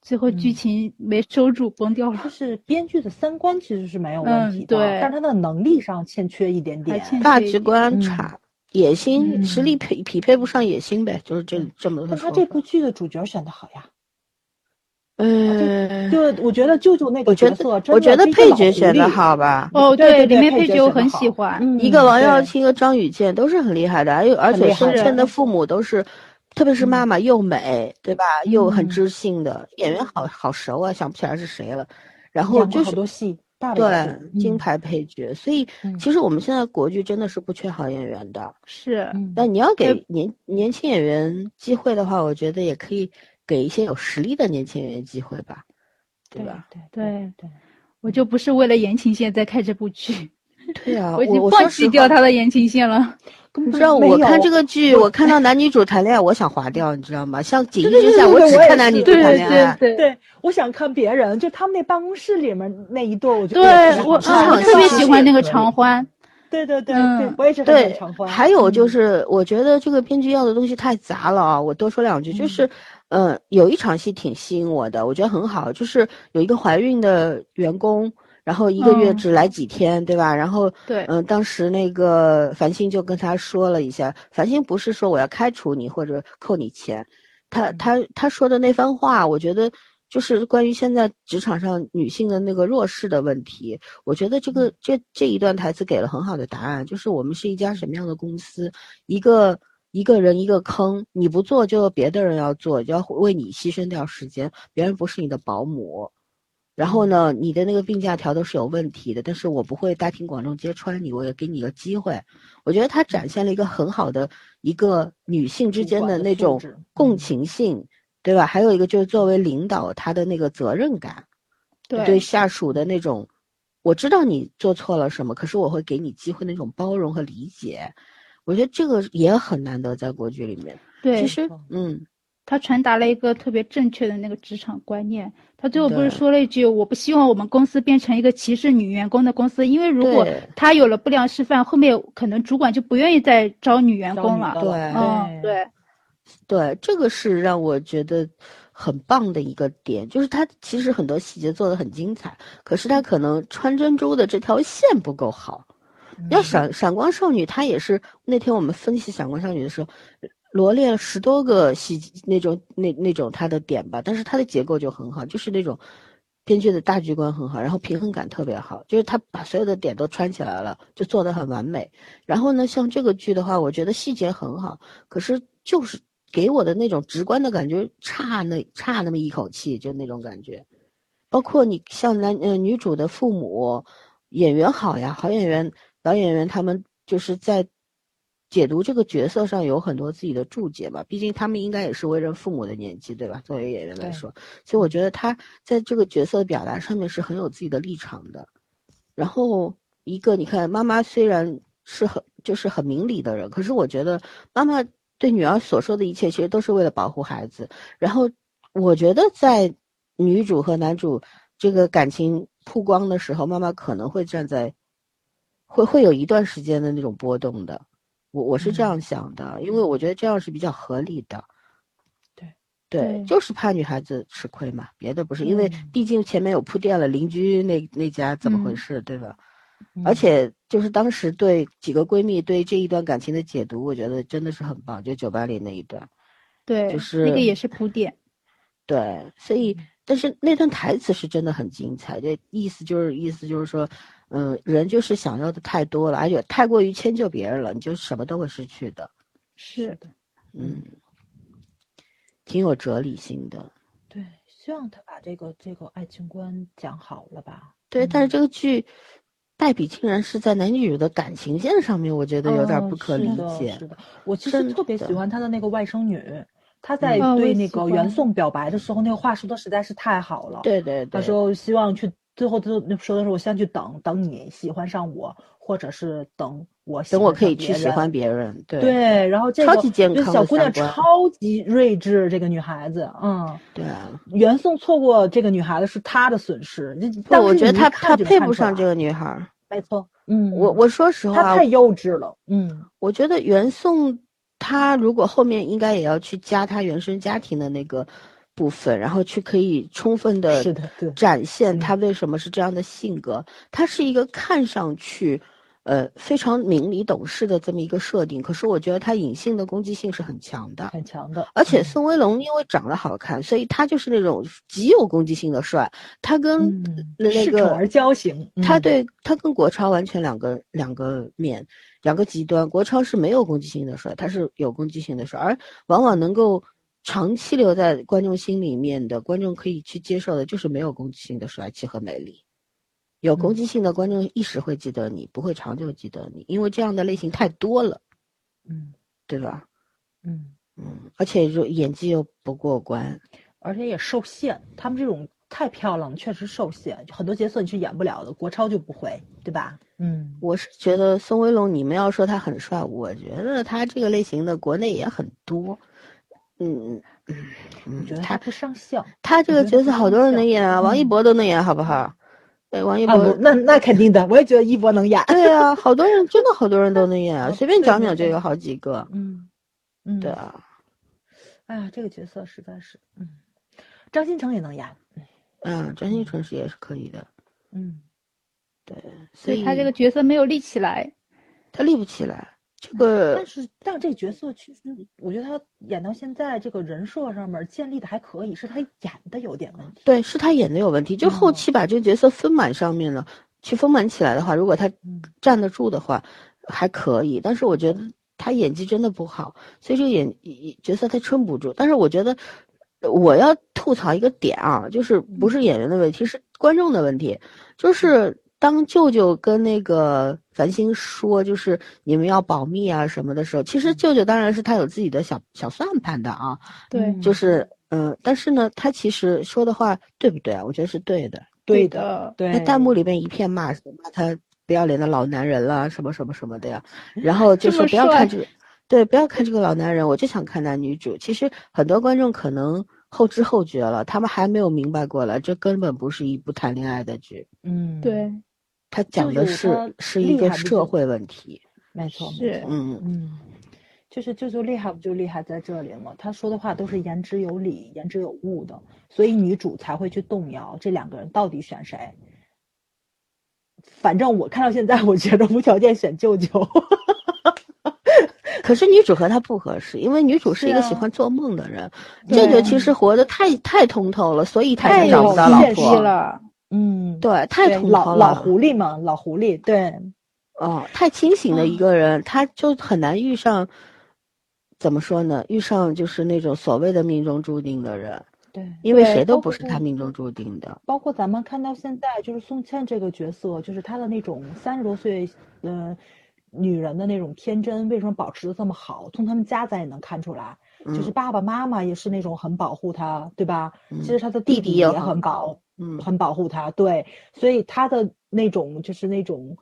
最后剧嗯情没收住，崩掉了。就。是编剧的三观其实是没有问题的，嗯对但是他的能力上欠缺一点点。还欠大局观嗯差，野心嗯实力匹匹配不上野心呗，就是这这么个说法。但他这部剧的主角选的好呀，嗯，就我觉得舅舅那个我觉得角色我觉得配角选的，好吧。哦，对对对里面配配角我很喜欢。嗯。一个王耀庆，一个张雨健都是很厉害的，而且而且很厉害深圳的的。父母都是，特别是妈妈又美，对吧？又很嗯。知性的演员好好熟啊，想不起来是谁了。然后就是好多戏，大的也是对金嗯。牌配角，所以嗯。其实我们现在国剧真的是不缺好演员的。是，嗯。但你要给。呃年年轻演员机会的话，我觉得也可以给一些有实力的年轻演员机会吧，对吧？？对对对，我就不是为了言情线在看这部剧，对啊，我已经放弃掉他的言情线了。你知道我看这个剧，我看到男女主谈恋爱，我想划掉，你知道吗？像《锦衣之下》，我只看男女主谈恋爱。对对，我想看别人，就他们那办公室里面那一对，我觉得对我好看的啊，我特别喜欢那个常欢。对对对我也是很喜欢对长，欢。还有就嗯是，我觉得这个编剧要的东西太杂了啊！我多说两句，就是，嗯、有一场戏挺吸引我的，我觉得很好，就是有一个怀孕的员工，然后一个月嗯只来几天，对吧？然后，对嗯、当时那个繁星就跟他说了一下，繁星不是说我要开除你或者扣你钱，他他他说的那番话，我觉得就是关于现在职场上女性的那个弱势的问题。我觉得这个这这一段台词给了很好的答案，就是我们是一家什么样的公司，一个一个人一个坑，你不做就别的人要做，就要为你牺牲掉时间，别人不是你的保姆。然后呢，你的那个病假条都是有问题的，但是我不会大庭广众揭穿你，我也给你一个机会。我觉得他展现了一个很好的一个女性之间的的那种共嗯情性，对吧？还有一个就是作为领导，他的那个责任感，对对下属的那种，我知道你做错了什么，可是我会给你机会那种包容和理解。我觉得这个也很难得在国剧里面。对其，实，嗯，他传达了一个特别正确的那个职场观念。他最后不是说了一句：“我不希望我们公司变成一个歧视女员工的公司，因为如果他有了不良示范，后面可能主管就不愿意再招女员工了。对嗯，对，对，这个是让我觉得很棒的一个点，就是他其实很多细节做的很精彩，可是他可能穿珍珠的这条线不够好。要闪闪光少女，她也是那天我们分析闪光少女的时候，罗列了十多个细那种那那种她的点吧，但是她的结构就很好，就是那种编剧的大局观很好，然后平衡感特别好，就是她把所有的点都串起来了，就做得很完美。然后呢，像这个剧的话，我觉得细节很好，可是就是给我的那种直观的感觉差那差那么一口气，就那种感觉。包括你像男呃女主的父母，演员好呀，好演员、老演员他们就是在解读这个角色上有很多自己的注解吧，毕竟他们应该也是为人父母的年纪，对吧？作为演员来说，所以我觉得他在这个角色的表达上面是很有自己的立场的。然后一个你看，妈妈虽然是很就是很明理的人，可是我觉得妈妈对女儿所说的一切，其实都是为了保护孩子。然后我觉得在女主和男主这个感情曝光的时候，妈妈可能会站在，会会有一段时间的那种波动的。我我是这样想的，因为我觉得这样是比较合理的。对对，就是怕女孩子吃亏嘛，别的不是，因为嗯毕竟前面有铺垫了，邻居那那家怎么回嗯事，对吧？嗯而且就是当时对几个闺蜜对这一段感情的解读，我觉得真的是很棒，就酒吧里那一段。对，就是那个也是铺垫。对，所以但是那段台词是真的很精彩，这意思就是意思就是说，嗯，人就是想要的太多了，而且太过于迁就别人了，你就什么都会失去的。是的，嗯，挺有哲理性的。对，希望他把这个这个爱情观讲好了吧。对，但是嗯这个剧败笔竟然是在男女主的感情线上面，我觉得有点嗯不可理是的解是。的，我其实特别喜欢他的那个外甥女，她在对那个袁欢宋表白的时候，那个话说的实在是太好了。对对对，他说希望去，最后都说的是我先去等等你喜欢上我，或者是等我喜等我可以去喜欢别人，对对，然后这超级健康小姑娘超级睿智，这个女孩子，嗯，对啊。袁宋错过这个女孩子是她的损失。这不，当时你一我觉得他他看就能配不上这个女孩儿。没错，嗯，我我说实话她太，幼稚了，嗯，我觉得袁宋他如果后面应该也要去加他原生家庭的那个部分，然后去可以充分的展现嗯他为什么是这样的性格。他是一个看上去呃非常明理懂事的这么一个设定，可是我觉得他隐性的攻击性是很强的。很强的，而且嗯宋威龙因为长得好看，所以他就是那种极有攻击性的帅。他跟嗯那个而骄型，嗯他对他跟国超完全两个两个面，两个极端。国超是没有攻击性的帅，他是有攻击性的帅，而往往能够长期留在观众心里面的，观众可以去接受的，就是没有攻击性的帅气和美丽。有攻击性的观众一时会记得你，不会长久记得你，因为这样的类型太多了，嗯对吧？嗯，嗯，而且就演技又不过关，而且也受限，他们这种太漂亮了，确实受限，很多角色你是演不了的，国超就不会，对吧？嗯，我是觉得宋威龙，你们要说他很帅，我觉得他这个类型的国内也很多。嗯嗯嗯，他我觉得他不上相。他这个角色好多人能演啊，嗯王一博都能演，好不好？对，王一啊，博不，那那肯定的，我也觉得一博能演。对啊，好多人真的好多人都能演啊，哦 随便对对对讲讲就有好几个。嗯嗯，对啊，哎呀，这个角色实在是，嗯，张新成也能演，嗯，张新成是也是可以的，嗯，对，所以所以他这个角色没有立起来。他立不起来。这个但是但这个角色其实，我觉得他演到现在这个人设上面建立的还可以，是他演的有点问题。对，是他演的有问题，就后嗯期把这个角色丰满上面了，去丰满起来的话，如果他嗯站得住的话，还可以。但是我觉得他演技真的不好，所以这个演角色他撑不住。但是我觉得我要吐槽一个点啊，就是不是演员的问题，是观众的问题，就是。当舅舅跟那个繁星说，就是你们要保密啊什么的时候，其实舅舅当然是他有自己的小小算盘的啊，对，嗯就是嗯、呃但是呢，他其实说的话对不对啊？我觉得是对的。对的，对，那弹幕里面一片骂骂他不要脸的老男人了，什么什么什么的呀。然后就说这么帅不要看这个，对，不要看这个老男人，我就想看男女主。其实很多观众可能后知后觉了，他们还没有明白过来，这根本不是一部谈恋爱的剧，嗯，对，它讲的是是一个社会问题。没错，没是错，嗯，嗯，就是舅舅厉害不就厉害在这里了？他说的话都是言之有理、言之有物的，所以女主才会去动摇这两个人到底选谁。反正我看到现在，我觉得无条件选舅舅。可是女主和他不合适，因为女主是一个喜欢做梦的人，对舅舅其实活得太太通透了，所以他太有才找不到老婆。了。嗯，对，太。老老狐狸嘛，老狐狸，对，哦，太清醒的一个人，他就很难遇上，怎么说呢？遇上就是那种所谓的命中注定的人，对，因为谁都不是他命中注定的。包括咱们看到现在，就是宋茜这个角色，就是她的那种三十多岁，呃，女人的那种天真，为什么保持的这么好？从他们家咱也能看出来，就是嗯爸爸妈妈也是那种很保护她，对吧？嗯其实她的弟弟也很保，嗯很保护他，对，所以他的那种就是那种。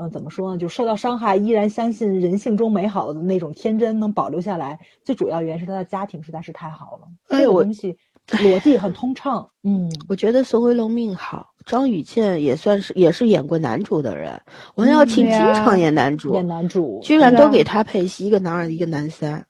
嗯，怎么说呢？就受到伤害，依然相信人性中美好的那种天真能保留下来。最主要原因是他的家庭实在是太好了，这个哎我东西逻辑很通畅。嗯，我觉得宋威龙命好，张雨健也算是也是演过男主的人，王耀庆经常演男主，演男主，居然都给他配戏，一个男二，一个男三，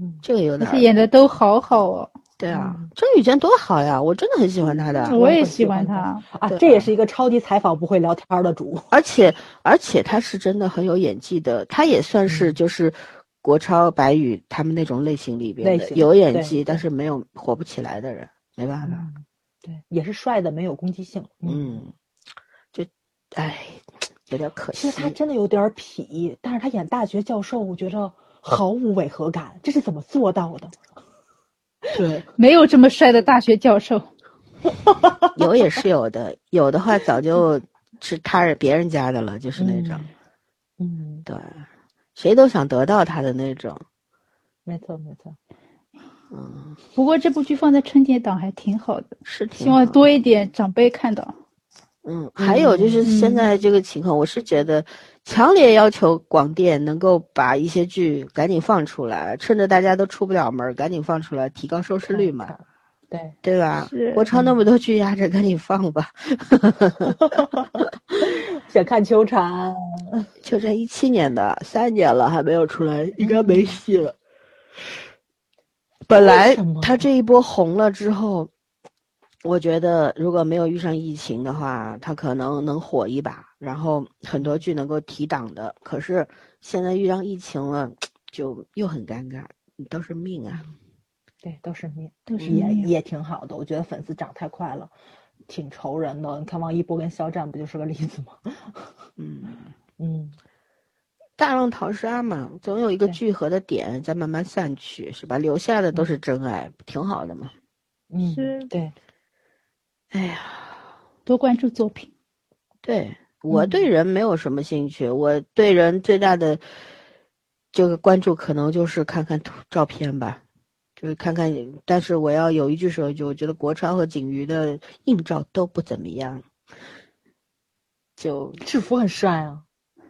嗯，这个有点儿而且演的都好好哦，对啊嗯，张雨健多好呀，我真的很喜欢他的。我也喜欢他他。啊，这也是一个超级采访不会聊天的主。而且而且他是真的很有演技的，他也算是嗯就是国超、白宇他们那种类型里边的有演技，但是没有火不起来的人，没办法。嗯，对，也是帅的，没有攻击性。嗯，嗯，就唉，有点可惜其实。他真的有点痞，但是他演大学教授，我觉着毫无违和感，这是怎么做到的？对，没有这么帅的大学教授，有也是有的，有的话早就是他是别人家的了，就是那种，嗯，对，谁都想得到他的那种，没错没错，嗯，不过这部剧放在春节档还挺好的，是挺希望多一点长辈看到。嗯，还有就是现在这个情况，我是觉得强烈要求广电能够把一些剧赶紧放出来，趁着大家都出不了门儿，赶紧放出来，提高收视率嘛，对，对吧是？国超那么多剧压着，赶紧放吧。想看秋蝉，秋蝉一七年的，三年了还没有出来，应该没戏了。本来他这一波红了之后，我觉得如果没有遇上疫情的话，他可能能火一把，然后很多剧能够提档的。可是现在遇上疫情了，就又很尴尬，都是命啊。对，都是命，都是也命也挺好的。我觉得粉丝涨太快了，挺愁人的。你看王一博跟肖战不就是个例子吗？嗯，嗯，大浪淘沙嘛，总有一个聚合的点，再慢慢散去，是吧？留下的都是真爱，挺好的嘛。嗯，对，哎呀。多关注作品。对我嗯对人没有什么兴趣，我对人最大的这个关注可能就是看看图照片吧，就是看看。但是我要有一句说一句，我觉得国超和景瑜的硬照都不怎么样。就制服很帅啊，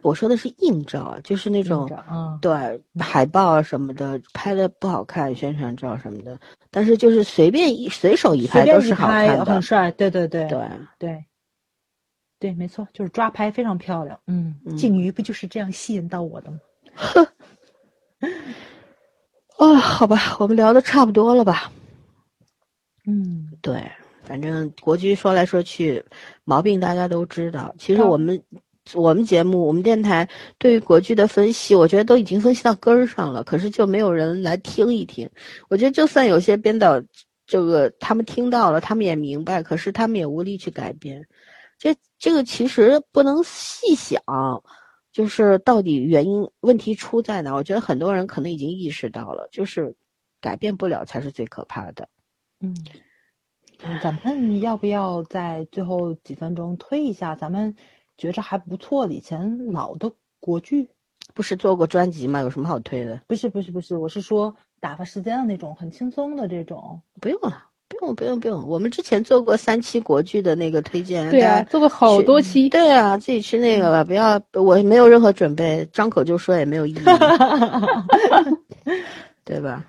我说的是硬照啊，就是那种嗯，对海报啊什么的拍的不好看，宣传照什么的，但是就是随便一随手一拍都是好拍看的很。帅，对对对对，对对，没错，就是抓拍非常漂亮。嗯，嗯静瑜不就是这样吸引到我的吗？啊、好吧，我们聊的差不多了吧？嗯，对，反正国剧说来说去，毛病大家都知道。其实嗯我们、我们节目、我们电台对于国剧的分析，我觉得都已经分析到根儿上了，可是就没有人来听一听。我觉得就算有些编导这个他们听到了，他们也明白，可是他们也无力去改变。这这个其实不能细想，就是到底原因问题出在哪？我觉得很多人可能已经意识到了，就是改变不了才是最可怕的。嗯，嗯咱们要不要在最后几分钟推一下咱们觉着还不错的以前老的国剧？不是做过专辑吗？有什么好推的？不是不是不是，我是说打发时间的那种，很轻松的这种。不用了，不用不用不用。我们之前做过三期国剧的那个推荐，对啊，做过好多期。对啊，自己去那个吧，不要我没有任何准备，张口就说也没有意义，对吧？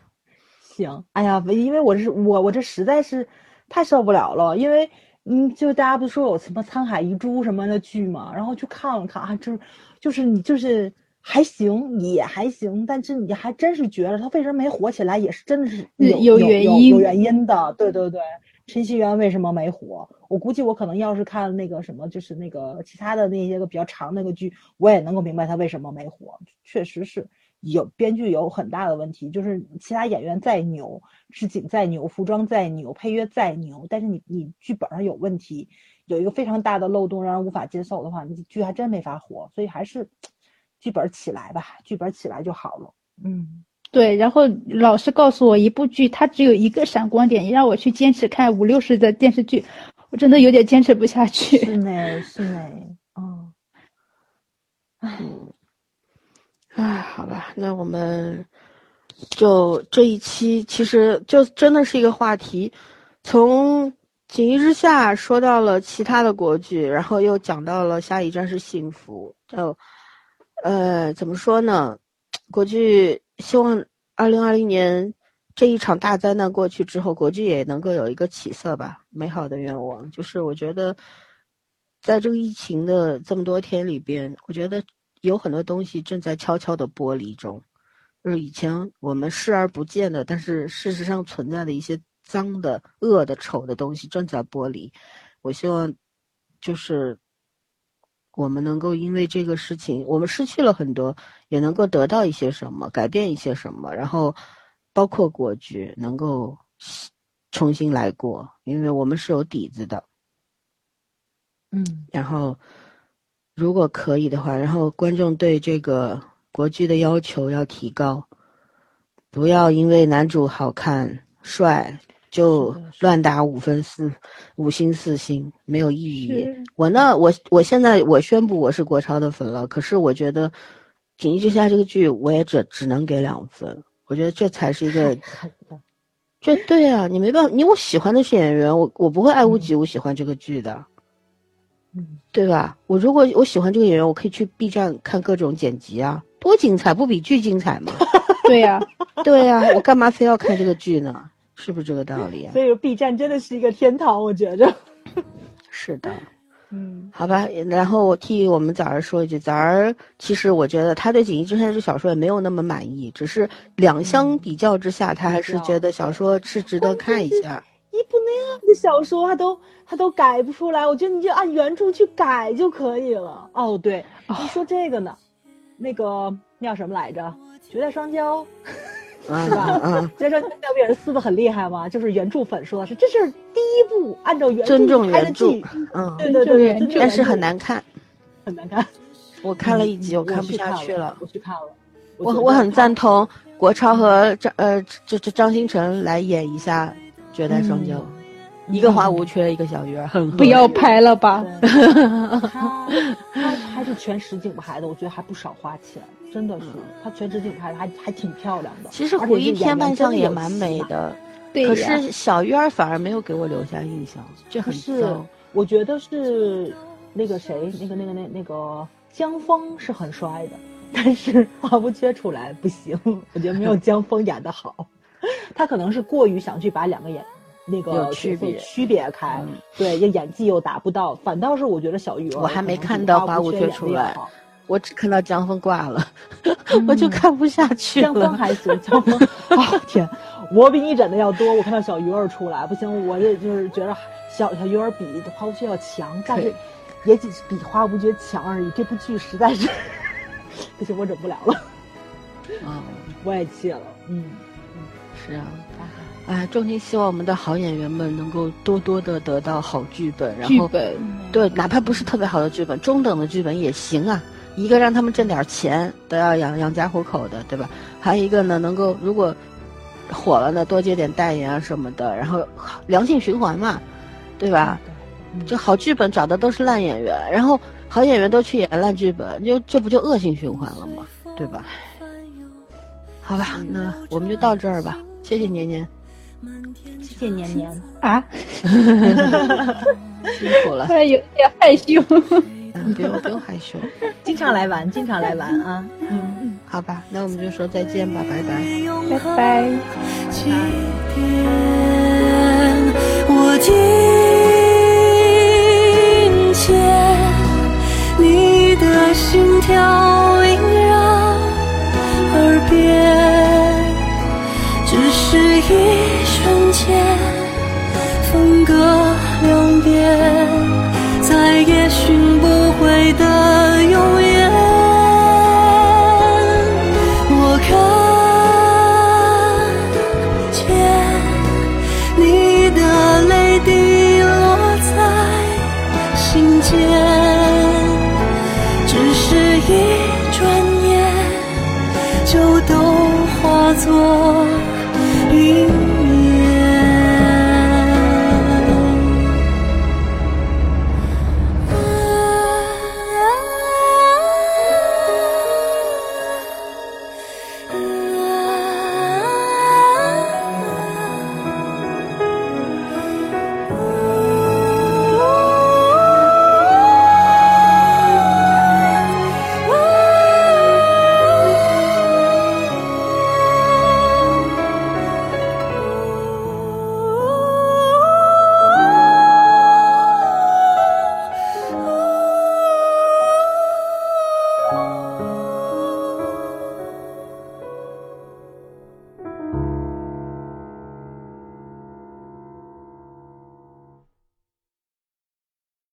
行，哎呀，因为我是我我这实在是太受不了了，因为嗯，就大家不是说有什么《沧海遗珠》什么的剧嘛，然后去看了看啊，就是就是你就是还行，也还行，但是你还真是觉得他为什么没火起来，也是真的是嗯有有原因有有原因的，对对对。陈希元为什么没火？我估计我可能要是看那个什么，就是那个其他的那些个比较长那个剧，我也能够明白他为什么没火。确实是有编剧有很大的问题，就是其他演员再牛，置景再牛，服装再牛，配乐再牛，但是你你剧本上有问题，有一个非常大的漏洞让人无法接受的话，你剧还真没法火。所以还是剧本起来吧，剧本起来就好了。嗯，对，然后老师告诉我，一部剧它只有一个闪光点，让我去坚持看五六十的电视剧，我真的有点坚持不下去。是呢，是呢，嗯，唉，好吧，那我们就这一期其实就真的是一个话题，从《锦衣之下》说到了其他的国剧，然后又讲到了下一站是幸福。就呃，怎么说呢？国剧希望二零二零年这一场大灾难过去之后，国剧也能够有一个起色吧。美好的愿望就是，我觉得在这个疫情的这么多天里边，我觉得有很多东西正在悄悄的剥离中，就是以前我们视而不见的，但是事实上存在的一些脏的、恶的、丑的东西正在剥离。我希望就是我们能够因为这个事情，我们失去了很多，也能够得到一些什么，改变一些什么，然后包括国剧能够重新来过，因为我们是有底子的。嗯然后，如果可以的话，然后观众对这个国剧的要求要提高，不要因为男主好看帅就乱打五分四五星四星，没有意义。我呢，我我现在我宣布我是国超的粉了，可是我觉得《锦衣之下》这个剧我也只只能给两分，我觉得这才是一个，这对啊，你没办法，你我喜欢的是演员，我我不会爱屋嗯及乌喜欢这个剧的，嗯，对吧？我如果我喜欢这个演员，我可以去 B 站看各种剪辑啊，多精彩，不比剧精彩吗？对呀、对呀、我干嘛非要看这个剧呢？是不是这个道理啊？所以 B 站真的是一个天堂，我觉着。是的，嗯好吧。然后我替我们早儿说一句，早儿其实我觉得他对《锦衣之下》这小说也没有那么满意，只是两相比较之下，他还是觉得小说是值得看一下。一部那样的小说，他都他都改不出来，我觉得你就按原著去改就可以了。哦，对，你说这个呢，那个那叫什么来着，《绝代双骄》。嗯是吧嗯，所以说那不也是撕的很厉害吗？就是原著粉说的是这是第一部按照原著尊重拍的原著剧，嗯，对对对但是很难看。很难看。我看了一集，嗯我看不下去了了。，我去看了。我我很赞同国超和张呃这这张新成来演一下《绝代双骄》，一个花无缺，一个小鱼儿，很合不要拍了吧。对他他还是全实景拍的，我觉得还不少花钱，真的是他全职景拍的还还挺漂亮的。其实胡一天扮相也蛮美。的，可对可，是小鱼儿反而没有给我留下印象，这很不是。，我觉得是那个谁，那个那个那那个江峰是很帅的，但是花无缺出来不行，我觉得没有 江峰演的好。他可能是过于想去把两个演那个有区别区别开，嗯对，也演技又达不到。反倒是我觉得小鱼儿我还没看到花无花缺出来好我只看到江峰挂了，我就看不下去江峰了。还行，江 峰，啊天，我比你忍的要多。我看到小鱼儿出来，不行，我这就是觉得小小鱼儿比花无缺要强，但是也仅比花无缺强而已。这部剧实在是 不行，我忍不了了，嗯，我也气了。嗯，是啊。哎，衷心希望我们的好演员们能够多多的得到好剧本，然后剧本对，哪怕不是特别好的剧本，中等的剧本也行啊。一个让他们挣点钱，都要养养家糊口的，对吧？还有一个呢，能够如果火了呢，多接点代言啊什么的，然后良性循环嘛，对吧？对，就好剧本找的都是烂演员，然后好演员都去演烂剧本，就这不就恶性循环了吗？对吧？好吧，那我们就到这儿吧，谢谢年年，谢谢年年。啊，辛苦了，哎，有点害羞。嗯，不用不用害羞，经常来玩，经常来玩啊！嗯，好吧，那我们就说再见吧，拜拜。拜拜。起点，我听见你的心跳萦绕耳边，只是一瞬间，分隔两边，再也寻